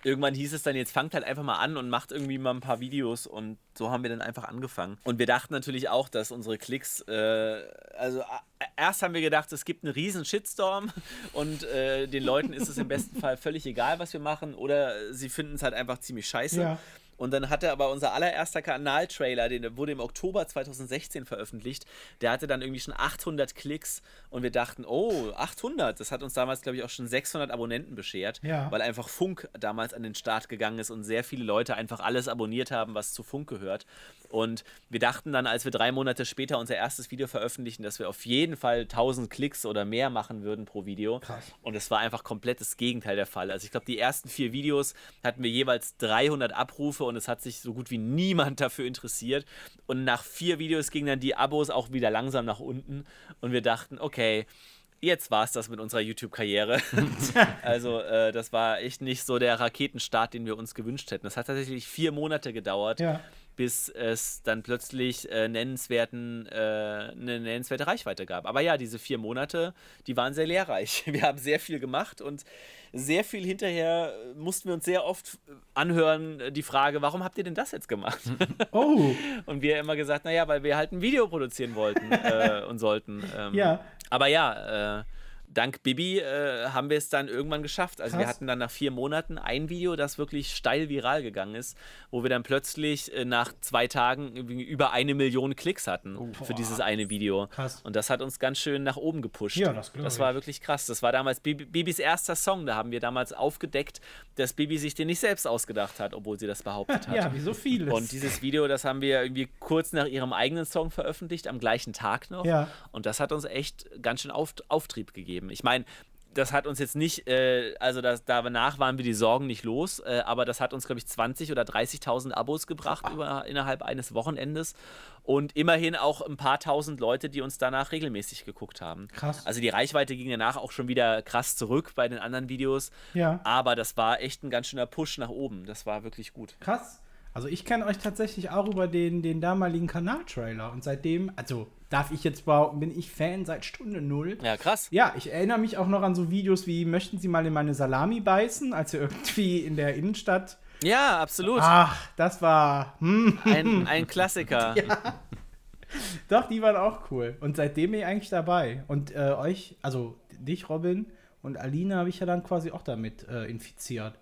[SPEAKER 3] irgendwann hieß es dann, jetzt fangt halt einfach mal an und macht irgendwie mal ein paar Videos und so haben wir dann einfach angefangen. Und wir dachten natürlich auch, dass unsere Klicks, äh, also äh, erst haben wir gedacht, es gibt einen riesen Shitstorm und äh, den Leuten ist es im besten Fall völlig egal, was wir machen oder sie finden es halt einfach ziemlich scheiße.
[SPEAKER 2] Ja.
[SPEAKER 3] Und dann hatte aber unser allererster Kanaltrailer, den wurde im Oktober 2016 veröffentlicht, der hatte dann irgendwie schon 800 Klicks und wir dachten, oh, 800, das hat uns damals, glaube ich, auch schon 600 Abonnenten beschert,
[SPEAKER 2] Ja.
[SPEAKER 3] weil einfach Funk damals an den Start gegangen ist und sehr viele Leute einfach alles abonniert haben, was zu Funk gehört. Und wir dachten dann, als wir drei Monate später unser erstes Video veröffentlichen, dass wir auf jeden Fall 1000 Klicks oder mehr machen würden pro Video.
[SPEAKER 2] Krass.
[SPEAKER 3] Und es war einfach komplett das Gegenteil der Fall. Also ich glaube, die ersten vier Videos hatten wir jeweils 300 Abrufe und es hat sich so gut wie niemand dafür interessiert. Und nach vier Videos gingen dann die Abos auch wieder langsam nach unten und wir dachten, okay, jetzt war es das mit unserer YouTube-Karriere. also äh, das war echt nicht so der Raketenstart, den wir uns gewünscht hätten. Das hat tatsächlich vier Monate gedauert,
[SPEAKER 2] Ja.
[SPEAKER 3] bis es dann plötzlich äh, nennenswerten, äh, eine nennenswerte Reichweite gab. Aber ja, diese vier Monate, die waren sehr lehrreich. Wir haben sehr viel gemacht und sehr viel hinterher äh, mussten wir uns sehr oft anhören, äh, die Frage, warum habt ihr denn das jetzt gemacht?
[SPEAKER 2] Oh,
[SPEAKER 3] Und wir immer gesagt, naja, weil wir halt ein Video produzieren wollten äh, und sollten. Ähm,
[SPEAKER 2] Ja.
[SPEAKER 3] Aber ja, äh, dank Bibi äh, haben wir es dann irgendwann geschafft. Also wir
[SPEAKER 2] Krass.
[SPEAKER 3] hatten dann nach vier Monaten ein Video, das wirklich steil viral gegangen ist, wo wir dann plötzlich äh, nach zwei Tagen über eine Million Klicks hatten für dieses eine Video.
[SPEAKER 2] Krass.
[SPEAKER 3] Und das hat uns ganz schön nach oben gepusht.
[SPEAKER 2] Ja, das
[SPEAKER 3] Das war wirklich krass. Das war damals Bibi, Bibis erster Song. Da haben wir damals aufgedeckt, dass Bibi sich den nicht selbst ausgedacht hat, obwohl sie das behauptet hat.
[SPEAKER 2] ja, wie so vieles.
[SPEAKER 3] Und dieses Video, das haben wir irgendwie kurz nach ihrem eigenen Song veröffentlicht, am gleichen Tag noch.
[SPEAKER 2] Ja.
[SPEAKER 3] Und das hat uns echt ganz schön auf, Auftrieb gegeben. Ich meine, das hat uns jetzt nicht, äh, also das, danach waren wir die Sorgen nicht los, äh, aber das hat uns, glaube ich, 20.000 oder 30.000 Abos gebracht über, innerhalb eines Wochenendes. Und immerhin auch ein paar tausend Leute, die uns danach regelmäßig geguckt haben.
[SPEAKER 2] Krass.
[SPEAKER 3] Also die Reichweite ging danach auch schon wieder krass zurück bei den anderen Videos.
[SPEAKER 2] Ja.
[SPEAKER 3] Aber das war echt ein ganz schöner Push nach oben. Das war wirklich gut.
[SPEAKER 2] Krass. Also ich kenne euch tatsächlich auch über den, den damaligen Kanaltrailer und seitdem, also darf ich jetzt behaupten, bin ich Fan seit Stunde null.
[SPEAKER 3] Ja, krass.
[SPEAKER 2] Ja, ich erinnere mich auch noch an so Videos wie Möchten Sie mal in meine Salami beißen, als ihr irgendwie in der Innenstadt.
[SPEAKER 3] Ja, absolut.
[SPEAKER 2] Ach, das war. Hm,
[SPEAKER 3] Ein, ein Klassiker.
[SPEAKER 2] doch, die waren auch cool. Und seitdem bin ich eigentlich dabei. Und äh, euch, also dich, Robin und Alina, habe ich ja dann quasi auch damit äh, infiziert.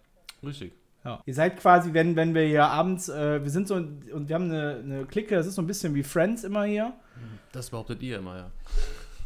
[SPEAKER 1] Richtig.
[SPEAKER 2] Ja. Ihr seid quasi, wenn, wenn wir hier abends, äh, wir sind so und wir haben eine, eine Clique, das ist so ein bisschen wie Friends immer hier.
[SPEAKER 1] Das behauptet ihr immer, ja.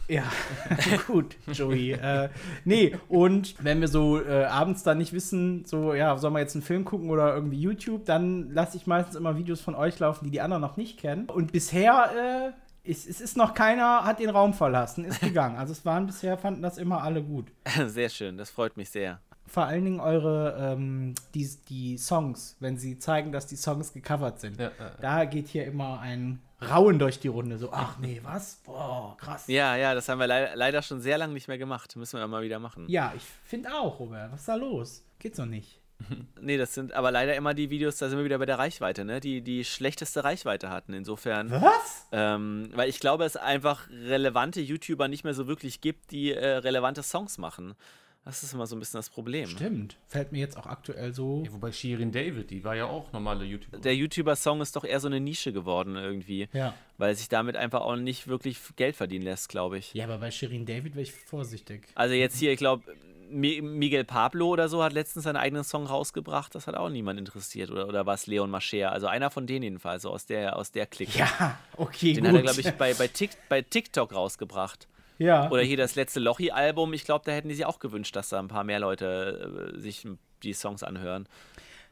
[SPEAKER 2] Ja, gut, Joey. äh, nee, und wenn wir so äh, abends dann nicht wissen, so, ja, sollen wir jetzt einen Film gucken oder irgendwie YouTube, dann lasse ich meistens immer Videos von euch laufen, die die anderen noch nicht kennen. Und bisher, äh, ist, es ist noch keiner, hat den Raum verlassen, ist gegangen. Also es waren bisher, fanden das immer alle gut.
[SPEAKER 3] Sehr schön, das freut mich sehr.
[SPEAKER 2] Vor allen Dingen eure, ähm, die, die Songs, wenn sie zeigen, dass die Songs gecovert sind.
[SPEAKER 1] Ja, ja, ja.
[SPEAKER 2] Da geht hier immer ein Rauen durch die Runde. So, ach nee, was? Boah, krass.
[SPEAKER 3] Ja, ja, das haben wir leider, leider schon sehr lange nicht mehr gemacht. Müssen wir mal wieder machen.
[SPEAKER 2] Ja, ich finde auch, Robert. Was ist da los? Geht's doch nicht.
[SPEAKER 3] Nee, das sind aber leider immer die Videos, da sind wir wieder bei der Reichweite, ne? Die die schlechteste Reichweite hatten. Insofern,
[SPEAKER 2] Was?
[SPEAKER 3] ähm, weil ich glaube, es einfach relevante YouTuber nicht mehr so wirklich gibt, die äh, relevante Songs machen. Das ist immer so ein bisschen das Problem.
[SPEAKER 2] Stimmt. Fällt mir jetzt auch aktuell so.
[SPEAKER 1] Ja, wobei Shirin David, die war ja auch normale YouTuber.
[SPEAKER 3] Der YouTuber-Song ist doch eher so eine Nische geworden irgendwie.
[SPEAKER 2] Ja.
[SPEAKER 3] Weil sich damit einfach auch nicht wirklich Geld verdienen lässt, glaube ich.
[SPEAKER 2] Ja, aber bei Shirin David wäre ich vorsichtig.
[SPEAKER 3] Also jetzt hier, ich glaube, Miguel Pablo oder so hat letztens seinen eigenen Song rausgebracht. Das hat auch niemand interessiert. Oder, oder war es Leon Mascher? Also einer von denen jedenfalls, so aus der, aus der Clique.
[SPEAKER 2] Ja, okay,
[SPEAKER 3] Den
[SPEAKER 2] gut.
[SPEAKER 3] hat er, glaube ich, bei, bei, Tik, bei TikTok rausgebracht.
[SPEAKER 2] Ja.
[SPEAKER 3] Oder hier das letzte Lochi-Album. Ich glaube, da hätten die sich auch gewünscht, dass da ein paar mehr Leute äh, sich die Songs anhören.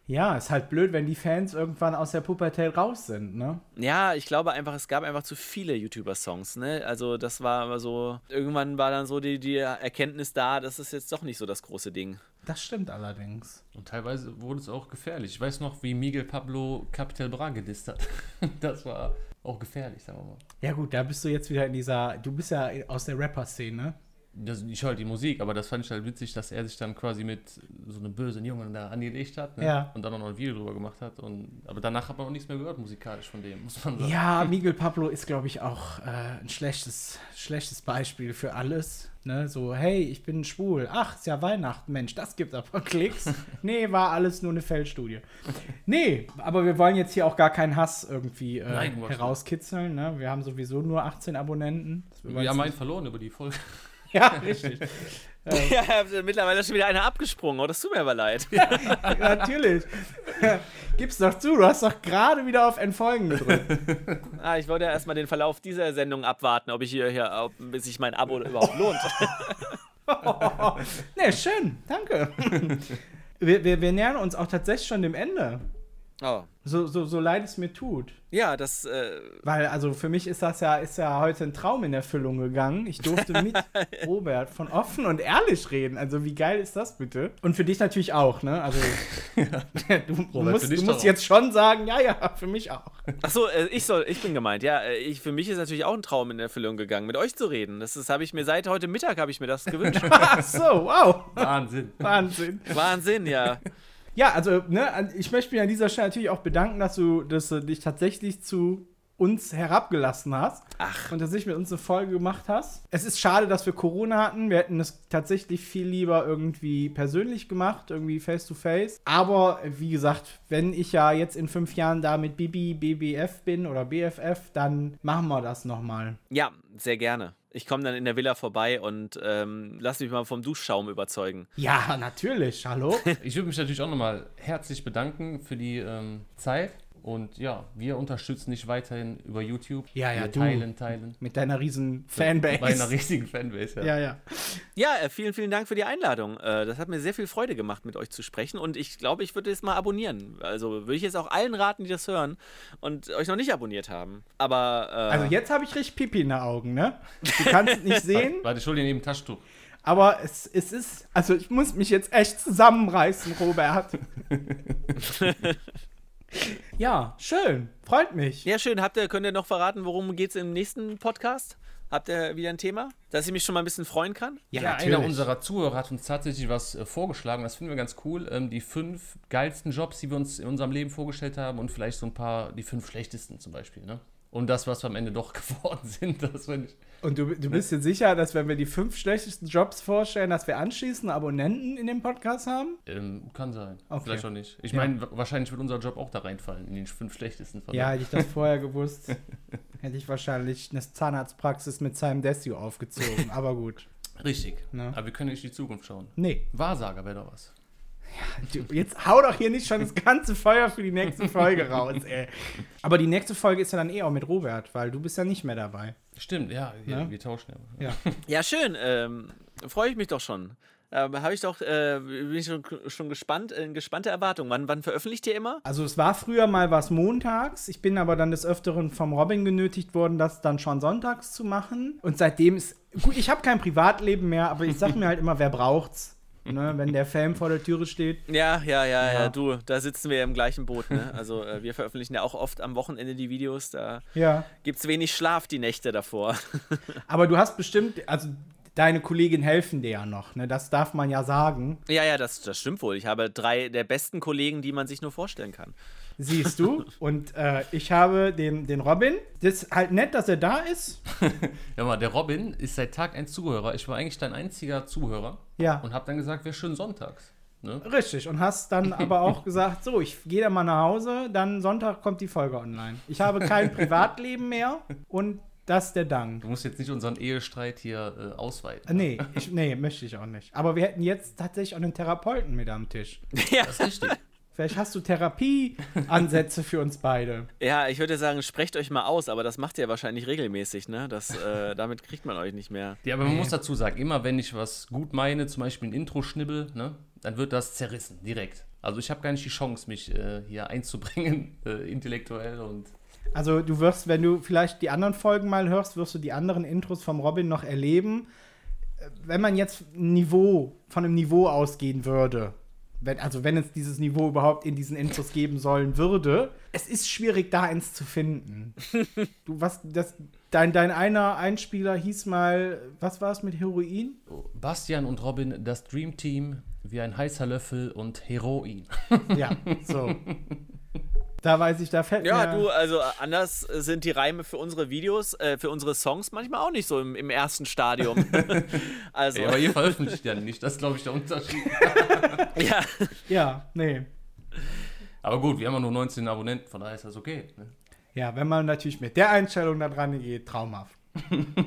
[SPEAKER 2] ja, ist halt blöd, wenn die Fans irgendwann aus der Pubertät raus sind, ne?
[SPEAKER 3] Ja, ich glaube einfach, es gab einfach zu viele YouTuber-Songs, ne? Also das war immer so, irgendwann war dann so die, die Erkenntnis da, das ist jetzt doch nicht so das große Ding.
[SPEAKER 2] Das stimmt allerdings.
[SPEAKER 1] Und teilweise wurde es auch gefährlich. Ich weiß noch, wie Miguel Pablo Capital Bra gedisst hat. Das war auch gefährlich, sagen wir mal.
[SPEAKER 2] Ja, gut, da bist du jetzt wieder in dieser. Du bist ja aus der Rapper-Szene.
[SPEAKER 1] Das, ich höre halt die Musik, aber das fand ich halt witzig, dass er sich dann quasi mit so einem bösen Jungen da angelegt hat ne?
[SPEAKER 2] Ja.
[SPEAKER 1] und dann auch noch ein Video drüber gemacht hat. Und, aber danach hat man auch nichts mehr gehört musikalisch von dem, muss man sagen.
[SPEAKER 2] Ja, Miguel Pablo ist, glaube ich, auch äh, ein schlechtes, schlechtes Beispiel für alles. Ne? So, hey, ich bin schwul. Ach, ist ja Weihnachten, Mensch, das gibt aber Klicks. nee, war alles nur eine Feldstudie. Nee, aber wir wollen jetzt hier auch gar keinen Hass irgendwie äh,
[SPEAKER 1] Nein,
[SPEAKER 2] herauskitzeln. Ne? Wir haben sowieso nur 18 Abonnenten.
[SPEAKER 1] Wir haben einen verloren über die Folge.
[SPEAKER 2] Ja, richtig.
[SPEAKER 3] Ja, mittlerweile ist schon wieder einer abgesprungen. Oh, das tut mir aber leid.
[SPEAKER 2] Natürlich. Gib's doch zu, du hast doch gerade wieder auf Entfolgen gedrückt.
[SPEAKER 3] Ah, ich wollte ja erstmal den Verlauf dieser Sendung abwarten, ob ich hier, hier ob, bis sich mein Abo überhaupt lohnt.
[SPEAKER 2] ne, schön, danke. Wir, wir, wir nähern uns auch tatsächlich schon dem Ende.
[SPEAKER 3] Oh.
[SPEAKER 2] So, so, so leid es mir tut.
[SPEAKER 3] Ja, das. Äh,
[SPEAKER 2] Weil, also für mich ist das ja, ist ja heute ein Traum in Erfüllung gegangen. Ich durfte mit Robert von offen und ehrlich reden. Also wie geil ist das bitte? Und für dich natürlich auch, ne? Also du, du
[SPEAKER 1] Robert,
[SPEAKER 2] musst, du musst jetzt schon sagen, ja, ja, für mich auch.
[SPEAKER 3] Achso, äh, ich soll, ich bin gemeint. Ja, äh, ich, für mich ist natürlich auch ein Traum in Erfüllung gegangen, mit euch zu reden. Das ist, habe ich mir seit heute Mittag habe ich mir das gewünscht.
[SPEAKER 2] Ach so, wow.
[SPEAKER 1] Wahnsinn.
[SPEAKER 2] Wahnsinn.
[SPEAKER 3] Wahnsinn, ja.
[SPEAKER 2] Ja, also, ne, ich möchte mich an dieser Stelle natürlich auch bedanken, dass du, dass du dich tatsächlich zu uns herabgelassen hast.
[SPEAKER 3] Ach.
[SPEAKER 2] Und tatsächlich mit uns eine Folge gemacht hast. Es ist schade, dass wir Corona hatten. Wir hätten es tatsächlich viel lieber irgendwie persönlich gemacht, irgendwie face to face. Aber wie gesagt, wenn ich ja jetzt in fünf Jahren da mit Bibi BBF bin oder BFF, dann machen wir das nochmal.
[SPEAKER 3] Ja, sehr gerne. Ich komme dann in der Villa vorbei und ähm, lass mich mal vom Duschschaum überzeugen.
[SPEAKER 2] Ja, natürlich. Hallo?
[SPEAKER 1] Ich würde mich natürlich auch nochmal herzlich bedanken für die ähm, Zeit. Und ja, wir unterstützen dich weiterhin über YouTube.
[SPEAKER 2] Ja, ja,
[SPEAKER 1] wir
[SPEAKER 2] du.
[SPEAKER 1] teilen, teilen.
[SPEAKER 2] mit deiner riesen Fanbase.
[SPEAKER 1] Bei einer riesigen Fanbase, ja.
[SPEAKER 2] ja, ja.
[SPEAKER 3] Ja, äh, vielen, vielen Dank für die Einladung. Äh, das hat mir sehr viel Freude gemacht, mit euch zu sprechen. Und ich glaube, ich würde es mal abonnieren. Also würde ich jetzt auch allen raten, die das hören und euch noch nicht abonniert haben. Aber. Äh,
[SPEAKER 2] Also jetzt habe ich richtig Pipi in den Augen, ne? Du kannst es nicht sehen,
[SPEAKER 1] Warte, dir neben Taschentuch.
[SPEAKER 2] aber es, es ist, also ich muss mich jetzt echt zusammenreißen, Robert. ja, schön. Freut mich.
[SPEAKER 3] Ja, schön. Habt ihr, könnt ihr noch verraten, worum geht es im nächsten Podcast? Habt ihr wieder ein Thema, dass ich mich schon mal ein bisschen freuen kann?
[SPEAKER 1] Ja, einer unserer Zuhörer hat uns tatsächlich was äh, vorgeschlagen. Das finden wir ganz cool. Ähm, die fünf geilsten Jobs, die wir uns in unserem Leben vorgestellt haben und vielleicht so ein paar, die fünf schlechtesten zum Beispiel. Ne? Und das, was wir am Ende doch geworden sind, das finde ich.
[SPEAKER 2] Und du, du bist dir sicher, dass wenn wir die fünf schlechtesten Jobs vorstellen, dass wir anschließend Abonnenten in dem Podcast haben?
[SPEAKER 1] Ähm, kann sein.
[SPEAKER 2] Okay.
[SPEAKER 1] Vielleicht auch nicht. Ich
[SPEAKER 2] Ja.
[SPEAKER 1] meine, wahrscheinlich wird unser Job auch da reinfallen, in den fünf schlechtesten von
[SPEAKER 2] Ja, hätte ich das vorher gewusst, hätte ich wahrscheinlich eine Zahnarztpraxis mit Simon Desue aufgezogen. Aber gut.
[SPEAKER 1] Richtig.
[SPEAKER 2] Ne?
[SPEAKER 1] Aber wir können nicht in die Zukunft schauen.
[SPEAKER 2] Nee.
[SPEAKER 1] Wahrsager wäre doch was.
[SPEAKER 2] Du, jetzt hau doch hier nicht schon das ganze Feuer für die nächste Folge raus, ey. Aber die nächste Folge ist ja dann eh auch mit Robert, weil du bist ja nicht mehr dabei.
[SPEAKER 1] Stimmt, ja, wir,
[SPEAKER 2] Ne?
[SPEAKER 1] wir tauschen ja.
[SPEAKER 2] Ja.
[SPEAKER 3] Ja, schön. Ähm, Freue ich mich doch schon. Ähm, Habe ich doch, äh, bin ich schon, schon gespannt, in gespannte Erwartung. Wann, wann veröffentlicht ihr immer?
[SPEAKER 2] Also es war früher mal was montags. Ich bin aber dann des Öfteren vom Robin genötigt worden, das dann schon sonntags zu machen. Und seitdem ist. Gut, ich habe kein Privatleben mehr, aber ich sag mir halt immer, wer braucht's? Ne, wenn der Fame vor der Türe steht.
[SPEAKER 3] Ja, ja, ja, ja, du, da sitzen wir im gleichen Boot. Ne? Also äh, wir veröffentlichen ja auch oft am Wochenende die Videos. Da
[SPEAKER 2] Ja.
[SPEAKER 3] gibt es wenig Schlaf die Nächte davor.
[SPEAKER 2] Aber du hast bestimmt, also deine Kollegin helfen dir ja noch, ne? Das darf man ja sagen.
[SPEAKER 3] ja, ja, das, das stimmt wohl. Ich habe drei der besten Kollegen, die man sich nur vorstellen kann.
[SPEAKER 2] Siehst du? Und äh, ich habe den, den Robin. Das ist halt nett, dass er da ist.
[SPEAKER 1] Ja, mal, der Robin ist seit Tag 1 Zuhörer. Ich war eigentlich dein einziger Zuhörer
[SPEAKER 2] Ja.
[SPEAKER 1] und habe dann gesagt, wäre schön sonntags. Ne?
[SPEAKER 2] Richtig. Und hast dann aber auch gesagt, so, ich gehe da mal nach Hause, dann Sonntag kommt die Folge online. Ich habe kein Privatleben mehr und das ist der Dank.
[SPEAKER 1] Du musst jetzt nicht unseren Ehestreit hier äh, ausweiten.
[SPEAKER 2] Äh, Nee, ich, nee, möchte ich auch nicht. Aber wir hätten jetzt tatsächlich auch einen Therapeuten mit am Tisch.
[SPEAKER 3] ja.
[SPEAKER 1] Das ist richtig.
[SPEAKER 2] Vielleicht hast du Therapieansätze für uns beide.
[SPEAKER 3] ja, ich würde sagen, sprecht euch mal aus, aber das macht ihr wahrscheinlich regelmäßig, ne? Das, äh, damit kriegt man euch nicht mehr.
[SPEAKER 1] Ja, aber man muss dazu sagen, immer wenn ich was gut meine, zum Beispiel ein Intro schnibbel, ne, dann wird das zerrissen, direkt. Also ich habe gar nicht die Chance, mich äh, hier einzubringen, äh, intellektuell und
[SPEAKER 2] Also du wirst, wenn du vielleicht die anderen Folgen mal hörst, wirst du die anderen Intros vom Robin noch erleben. Wenn man jetzt ein Niveau, von einem Niveau ausgehen würde, wenn, also wenn es dieses Niveau überhaupt in diesen Intros geben sollen würde, es ist schwierig, da eins zu finden. du, was, das, dein, dein einer Einspieler hieß mal, was war es mit Heroin?
[SPEAKER 1] Bastian und Robin, das Dream Team, wie ein heißer Löffel und Heroin.
[SPEAKER 2] Ja, so. da weiß ich, da fällt
[SPEAKER 3] Ja,
[SPEAKER 2] mir...
[SPEAKER 3] du, also anders sind die Reime für unsere Videos, äh, für unsere Songs manchmal auch nicht so im, im ersten Stadium. also,
[SPEAKER 1] Ey, aber ihr veröffentlicht ja nicht, das ist glaube ich der Unterschied.
[SPEAKER 3] ja.
[SPEAKER 2] Ja, nee.
[SPEAKER 1] Aber gut, wir haben ja nur 19 Abonnenten, von daher ist das okay. Ne?
[SPEAKER 2] Ja, wenn man natürlich mit der Einstellung da dran geht, traumhaft.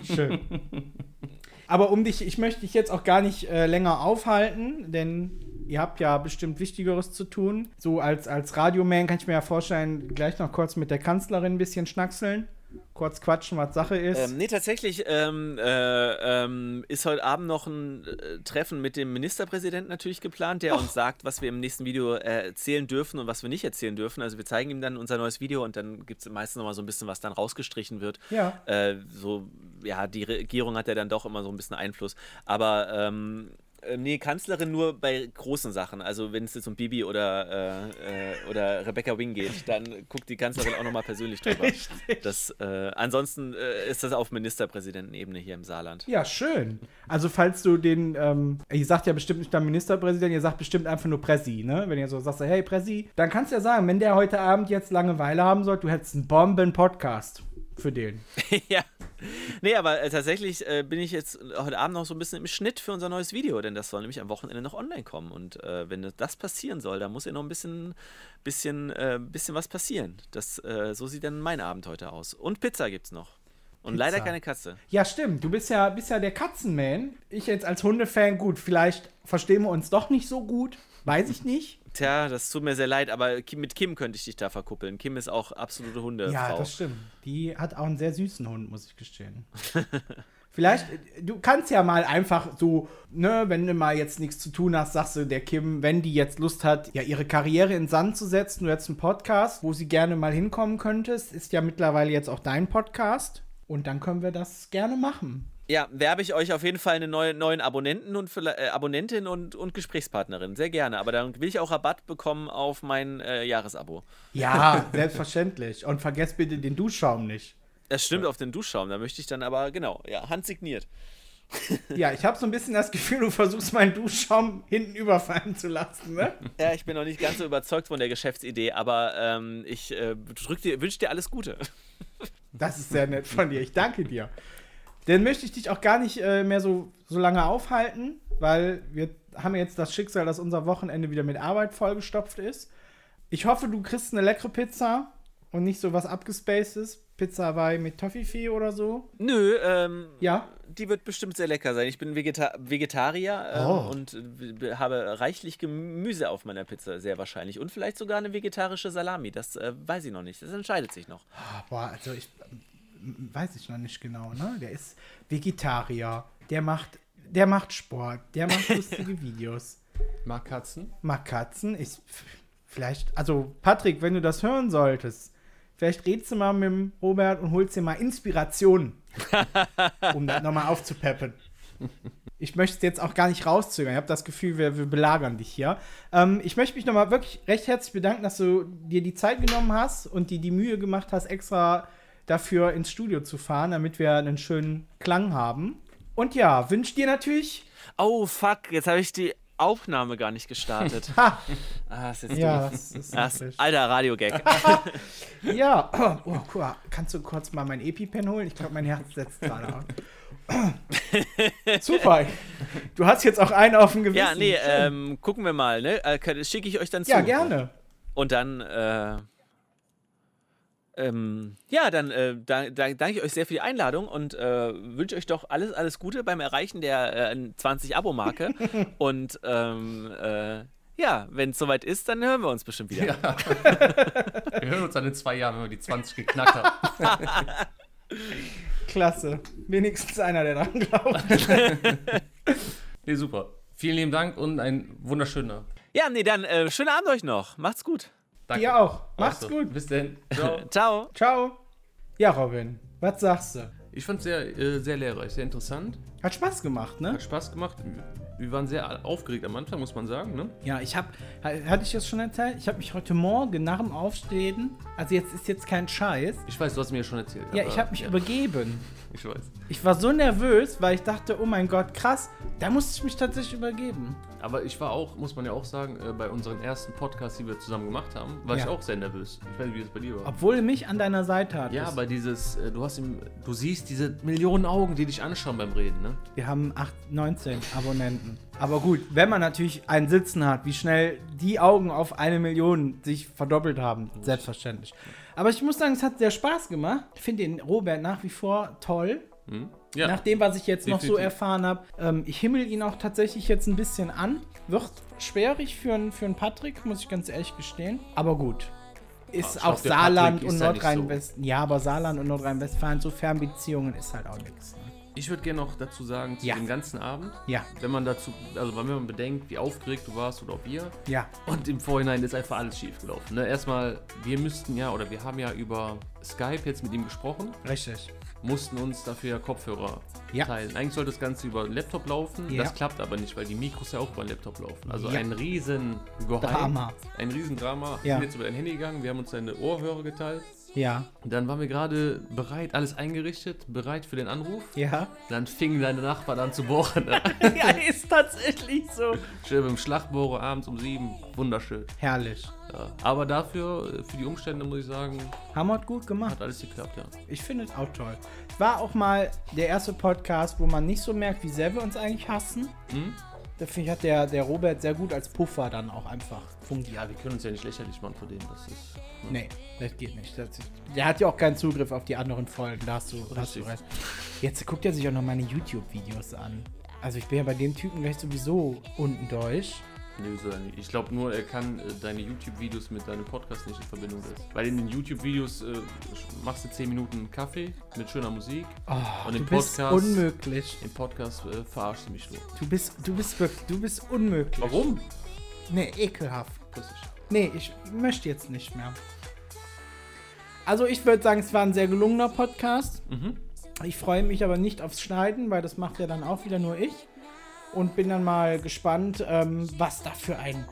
[SPEAKER 2] Schön. Aber um dich, ich möchte dich jetzt auch gar nicht äh, länger aufhalten, denn ihr habt ja bestimmt Wichtigeres zu tun. So als, als Radioman kann ich mir ja vorstellen, gleich noch kurz mit der Kanzlerin ein bisschen schnackseln. Kurz quatschen, was Sache ist.
[SPEAKER 3] Ähm, nee, tatsächlich ähm, äh, ähm, ist heute Abend noch ein äh, Treffen mit dem Ministerpräsidenten natürlich geplant, der uns sagt, was wir im nächsten Video äh, erzählen dürfen und was wir nicht erzählen dürfen. Also wir zeigen ihm dann unser neues Video und dann gibt es meistens noch mal so ein bisschen, was dann rausgestrichen wird.
[SPEAKER 2] Ja.
[SPEAKER 3] Äh, so, ja, die Regierung hat ja dann doch immer so ein bisschen Einfluss. Aber ähm, äh, nee, Kanzlerin nur bei großen Sachen. Also wenn es jetzt um Bibi oder, äh, äh, oder Rebecca Wing geht, dann guckt die Kanzlerin auch nochmal persönlich drüber. Das, äh, ansonsten äh, ist das auf Ministerpräsidentenebene hier im Saarland.
[SPEAKER 2] Ja, schön. Also falls du den, ähm, ihr sagt ja bestimmt nicht dann Ministerpräsident, ihr sagt bestimmt einfach nur Pressi, ne? Wenn ihr so sagst, hey Pressi, dann kannst du ja sagen, wenn der heute Abend jetzt Langeweile haben sollte, du hättest einen Bomben-Podcast für den.
[SPEAKER 3] ja. Nee, aber äh, tatsächlich äh, bin ich jetzt heute Abend noch so ein bisschen im Schnitt für unser neues Video, denn das soll nämlich am Wochenende noch online kommen. Und äh, wenn das passieren soll, dann muss ja noch ein bisschen, bisschen, äh, bisschen was passieren. Das, äh, so sieht dann mein Abend heute aus. Und Pizza gibt's noch. Und
[SPEAKER 2] Pizza.
[SPEAKER 3] leider keine Katze.
[SPEAKER 2] Ja, stimmt. Du bist ja, bist ja der Katzenman. Ich jetzt als Hundefan, gut, vielleicht verstehen wir uns doch nicht so gut. Weiß ich nicht.
[SPEAKER 3] Tja, das tut mir sehr leid, aber mit Kim könnte ich dich da verkuppeln. Kim ist auch absolute Hundefrau.
[SPEAKER 2] Ja, das stimmt. Die hat auch einen sehr süßen Hund, muss ich gestehen. Vielleicht, du kannst ja mal einfach so, ne, wenn du mal jetzt nichts zu tun hast, sagst du der Kim, wenn die jetzt Lust hat, ja, ihre Karriere in Sand zu setzen, du jetzt einen Podcast, wo sie gerne mal hinkommen könntest, ist ja mittlerweile jetzt auch dein Podcast. Und dann können wir das gerne machen.
[SPEAKER 3] Ja, werbe ich euch auf jeden Fall einen neue, neuen Abonnenten und äh, Abonnentin und, und Gesprächspartnerin. Sehr gerne. Aber dann will ich auch Rabatt bekommen auf mein äh, Jahresabo.
[SPEAKER 2] Ja, selbstverständlich. Und vergesst bitte den Duschschaum nicht.
[SPEAKER 3] Das stimmt auf den Duschschaum. Da möchte ich dann aber, genau, ja, handsigniert.
[SPEAKER 2] Ja, ich habe so ein bisschen das Gefühl, du versuchst meinen Duschschaum hinten überfallen zu lassen, ne?
[SPEAKER 3] Ja, ich bin noch nicht ganz so überzeugt von der Geschäftsidee, aber ähm, ich äh, dir, wünsche dir alles Gute.
[SPEAKER 2] Das ist sehr nett von dir. Ich danke dir. Dann möchte ich dich auch gar nicht äh, mehr so, so lange aufhalten, weil wir haben jetzt das Schicksal, dass unser Wochenende wieder mit Arbeit vollgestopft ist. Ich hoffe, du kriegst eine leckere Pizza und nicht so was abgespacedes. Pizza Hawaii mit Toffifee oder so.
[SPEAKER 3] Nö, ähm,
[SPEAKER 2] Ja?
[SPEAKER 3] die wird bestimmt sehr lecker sein. Ich bin Vegeta Vegetarier ähm,
[SPEAKER 2] Oh.
[SPEAKER 3] und äh, habe reichlich Gemüse auf meiner Pizza, sehr wahrscheinlich. Und vielleicht sogar eine vegetarische Salami. Das äh, weiß ich noch nicht. Das entscheidet sich noch.
[SPEAKER 2] Ah, Boah, also ich weiß ich noch nicht genau, ne? Der ist Vegetarier, der macht, der macht Sport, der macht lustige Videos.
[SPEAKER 1] Mag Katzen?
[SPEAKER 2] Mag Katzen. Ich, vielleicht, also Patrick, wenn du das hören solltest, vielleicht redst du mal mit dem Robert und holst dir mal Inspiration, um das nochmal aufzupeppen. Ich möchte es jetzt auch gar nicht rauszögern. Ich habe das Gefühl, wir, wir belagern dich hier. Ähm, ich möchte mich nochmal wirklich recht herzlich bedanken, dass du dir die Zeit genommen hast und dir die Mühe gemacht hast, extra dafür ins Studio zu fahren, damit wir einen schönen Klang haben. Und ja, wünsche dir natürlich.
[SPEAKER 3] Oh, fuck. Jetzt habe ich die Aufnahme gar nicht gestartet.
[SPEAKER 2] Ha,
[SPEAKER 3] ah, ist jetzt
[SPEAKER 2] ja, das ist
[SPEAKER 3] Das alter Radiogag.
[SPEAKER 2] Ja, oh, mal, kannst du kurz mal mein EpiPen holen? Ich glaube, mein Herz setzt gerade an. Super. Du hast jetzt auch einen auf dem Gewissen.
[SPEAKER 3] ja, nee, ähm, gucken wir mal, ne? Äh, Schicke ich euch dann zu.
[SPEAKER 2] ja, gerne.
[SPEAKER 3] Und dann, äh, ähm, ja, dann äh, da, da, danke ich euch sehr für die Einladung und äh, wünsche euch doch alles, alles Gute beim Erreichen der äh, 20-Abo-Marke. und ähm, äh, ja, wenn es soweit ist, dann hören wir uns bestimmt wieder.
[SPEAKER 1] Ja. wir hören uns dann in zwei Jahren, wenn wir die 20 geknackt haben.
[SPEAKER 2] Klasse. Wenigstens einer, der dran glaubt.
[SPEAKER 1] Nee, super. Vielen lieben Dank und ein wunderschöner.
[SPEAKER 3] Ja, nee, dann äh, schönen Abend euch noch. Macht's gut.
[SPEAKER 1] Danke.
[SPEAKER 2] Dir auch. Macht's
[SPEAKER 1] so.
[SPEAKER 2] gut.
[SPEAKER 1] Bis dann. Ciao.
[SPEAKER 3] Ciao.
[SPEAKER 2] Ciao. Ja, Robin, was sagst du?
[SPEAKER 1] Ich fand es sehr, äh, sehr lehrreich, sehr interessant.
[SPEAKER 2] Hat Spaß gemacht, ne?
[SPEAKER 1] Hat Spaß gemacht. Wir waren sehr aufgeregt am Anfang, muss man sagen. Ne?
[SPEAKER 2] Ja, ich habe, hatte ich das schon erzählt? Ich habe mich heute Morgen nach dem Aufstehen, also jetzt ist jetzt kein Scheiß,
[SPEAKER 1] Ich weiß, du hast mir ja schon erzählt.
[SPEAKER 2] ja,
[SPEAKER 1] aber-
[SPEAKER 2] ich habe mich
[SPEAKER 1] ja,
[SPEAKER 2] übergeben.
[SPEAKER 1] Ich weiß.
[SPEAKER 2] Ich war so nervös, weil ich dachte, oh mein Gott, krass, da musste ich mich tatsächlich übergeben.
[SPEAKER 1] Aber ich war auch, muss man ja auch sagen, äh, bei unseren ersten Podcasts, die wir zusammen gemacht haben, war
[SPEAKER 2] Ja.
[SPEAKER 1] ich auch sehr nervös. Ich weiß nicht, wie das bei dir war.
[SPEAKER 2] Obwohl du mich an deiner Seite hattest.
[SPEAKER 1] Ja, aber dieses, äh, du hast im, du siehst diese Millionen Augen, die dich anschauen beim Reden, ne?
[SPEAKER 2] Wir haben 8, 19 Abonnenten. Aber gut, wenn man natürlich einen Sitzen hat, wie schnell die Augen auf eine Million sich verdoppelt haben, selbstverständlich. Aber ich muss sagen, es hat sehr Spaß gemacht. Ich finde den Robert nach wie vor toll.
[SPEAKER 1] Hm? Ja.
[SPEAKER 2] Nach dem, was ich jetzt noch so
[SPEAKER 1] Definitiv.
[SPEAKER 2] erfahren habe. Ähm, ich himmel ihn auch tatsächlich jetzt ein bisschen an. Wird schwierig für einen für Patrick, muss ich ganz ehrlich gestehen. Aber gut. Ist
[SPEAKER 1] ich
[SPEAKER 2] auch
[SPEAKER 1] glaub, der
[SPEAKER 2] Saarland
[SPEAKER 1] Patrick
[SPEAKER 2] und Nordrhein-Westfalen. Ja, aber Saarland und Nordrhein-Westfalen, so Fernbeziehungen ist halt auch nichts.
[SPEAKER 1] Ich würde gerne noch dazu sagen, zu
[SPEAKER 2] Ja.
[SPEAKER 1] dem ganzen Abend,
[SPEAKER 2] Ja,
[SPEAKER 1] wenn man dazu, also wenn man bedenkt, wie aufgeregt du warst oder ob ihr,
[SPEAKER 2] ja.
[SPEAKER 1] und im Vorhinein ist einfach alles schief gelaufen. Ne? Erstmal, wir müssten ja, oder wir haben ja über Skype jetzt mit ihm gesprochen,
[SPEAKER 2] Richtig.
[SPEAKER 1] mussten uns dafür ja Kopfhörer
[SPEAKER 2] Ja.
[SPEAKER 1] teilen. Eigentlich sollte das Ganze über den Laptop laufen,
[SPEAKER 2] Ja.
[SPEAKER 1] das klappt aber nicht, weil die Mikros ja auch über den Laptop laufen. Also
[SPEAKER 2] Ja.
[SPEAKER 1] ein riesen Geheim,
[SPEAKER 2] Drama.
[SPEAKER 1] ein riesen Drama. Wir sind jetzt über dein Handy gegangen, wir haben uns deine Ohrhörer geteilt.
[SPEAKER 2] Ja,
[SPEAKER 1] Dann waren wir gerade bereit, alles eingerichtet, bereit für den Anruf.
[SPEAKER 2] ja.
[SPEAKER 1] Dann fingen deine Nachbarn an zu bohren. Ne?
[SPEAKER 2] ja, ist tatsächlich so.
[SPEAKER 1] Schön beim Schlachtbohrer abends um sieben. Wunderschön.
[SPEAKER 2] Herrlich.
[SPEAKER 1] Ja. Aber dafür, äh, für die Umstände, muss ich sagen,
[SPEAKER 2] Haben wir gut gemacht.
[SPEAKER 1] hat alles geklappt, ja.
[SPEAKER 2] Ich finde es auch toll. War auch mal der erste Podcast, wo man nicht so merkt, wie sehr wir uns eigentlich hassen.
[SPEAKER 1] Hm?
[SPEAKER 2] Da finde ich, hat der, der Robert sehr gut als Puffer dann auch einfach fungiert.
[SPEAKER 1] Ja, wir können uns ja nicht lächerlich machen vor dem. Das ist.
[SPEAKER 2] Nee, das geht nicht. Das, der hat ja auch keinen Zugriff auf die anderen Folgen, da hast du, da hast du recht. Jetzt guckt er sich auch noch meine YouTube-Videos an. Also ich bin ja bei dem Typen gleich sowieso unten durch.
[SPEAKER 1] Nee, nicht. Ich glaube nur, er kann äh, deine YouTube-Videos mit deinem Podcast nicht in Verbindung setzen. Weil in den YouTube-Videos äh, machst du 10 Minuten Kaffee mit schöner Musik.
[SPEAKER 2] Oh,
[SPEAKER 1] Und im Podcast-
[SPEAKER 2] unmöglich.
[SPEAKER 1] Im Podcast äh, verarschst du mich nur.
[SPEAKER 2] Du bist, du bist wirklich, du bist unmöglich.
[SPEAKER 1] Warum?
[SPEAKER 2] Nee, ekelhaft. Nee, ich möchte jetzt nicht mehr. Also ich würde sagen, es war ein sehr gelungener Podcast.
[SPEAKER 1] Mhm.
[SPEAKER 2] Ich freue mich aber nicht aufs Schneiden, weil das macht ja dann auch wieder nur ich. Und bin dann mal gespannt, ähm, was da für ein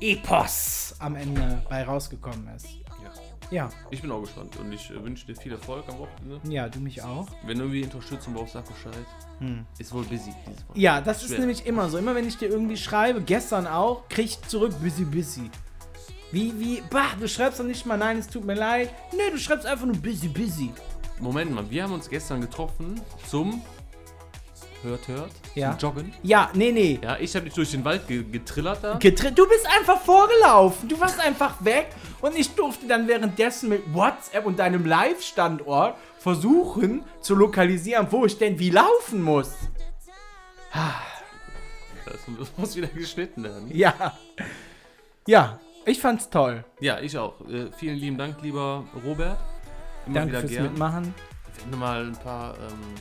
[SPEAKER 2] Epos am Ende bei rausgekommen ist.
[SPEAKER 1] Ja.
[SPEAKER 2] Ja,
[SPEAKER 1] Ich bin auch gespannt und ich äh, wünsche dir viel Erfolg am Wochenende.
[SPEAKER 2] ja, du mich auch.
[SPEAKER 1] Wenn du irgendwie Unterstützung brauchst, sag Bescheid.
[SPEAKER 2] Hm.
[SPEAKER 1] Ist wohl busy dieses Mal.
[SPEAKER 2] Ja, das ist
[SPEAKER 1] Schwer.
[SPEAKER 2] nämlich immer so. Immer wenn ich dir irgendwie schreibe, gestern auch, krieg ich zurück, busy, busy. Wie, wie, bah, du schreibst doch nicht mal, nein, es tut mir leid. Nee, du schreibst einfach nur busy, busy.
[SPEAKER 1] Moment mal, wir haben uns gestern getroffen zum Hört, hört,
[SPEAKER 2] Ja.
[SPEAKER 1] zum Joggen.
[SPEAKER 2] Ja, nee, nee.
[SPEAKER 1] Ja, ich habe dich durch den Wald ge getrillert da.
[SPEAKER 2] Getrennt. Du bist einfach vorgelaufen. Du warst einfach weg. Und ich durfte dann währenddessen mit WhatsApp und deinem Live-Standort versuchen zu lokalisieren, wo ich denn wie laufen muss.
[SPEAKER 1] das muss wieder geschnitten werden.
[SPEAKER 2] Ja. Ja, ich fand's toll.
[SPEAKER 1] Ja, ich auch. Äh, vielen lieben Dank, lieber Robert. Immer
[SPEAKER 2] Danke
[SPEAKER 1] wieder
[SPEAKER 2] fürs
[SPEAKER 1] gern.
[SPEAKER 2] Mitmachen.
[SPEAKER 1] Wenn du mal ein paar, ähm,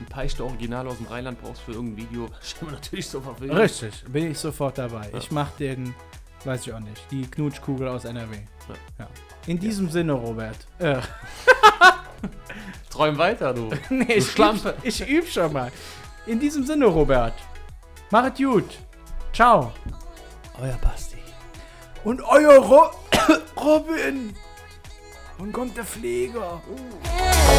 [SPEAKER 1] ein paar echte Originale aus dem Rheinland brauchst für irgendein Video, stellen wir natürlich zur Verfügung.
[SPEAKER 2] Richtig, bin ich sofort dabei.
[SPEAKER 1] Ja.
[SPEAKER 2] Ich mach den, weiß ich auch nicht, die Knutschkugel aus NRW.
[SPEAKER 1] Ja.
[SPEAKER 2] Ja. In diesem Sinne, Robert. Äh,
[SPEAKER 1] Träum weiter, du.
[SPEAKER 2] nee, ich
[SPEAKER 1] Schlampe.
[SPEAKER 2] üb, ich üb schon mal. In diesem Sinne, Robert. Mach es gut. Ciao.
[SPEAKER 1] Euer Basti.
[SPEAKER 2] Und euer Ro Robin. Wann kommt der Flieger?
[SPEAKER 4] Yeah.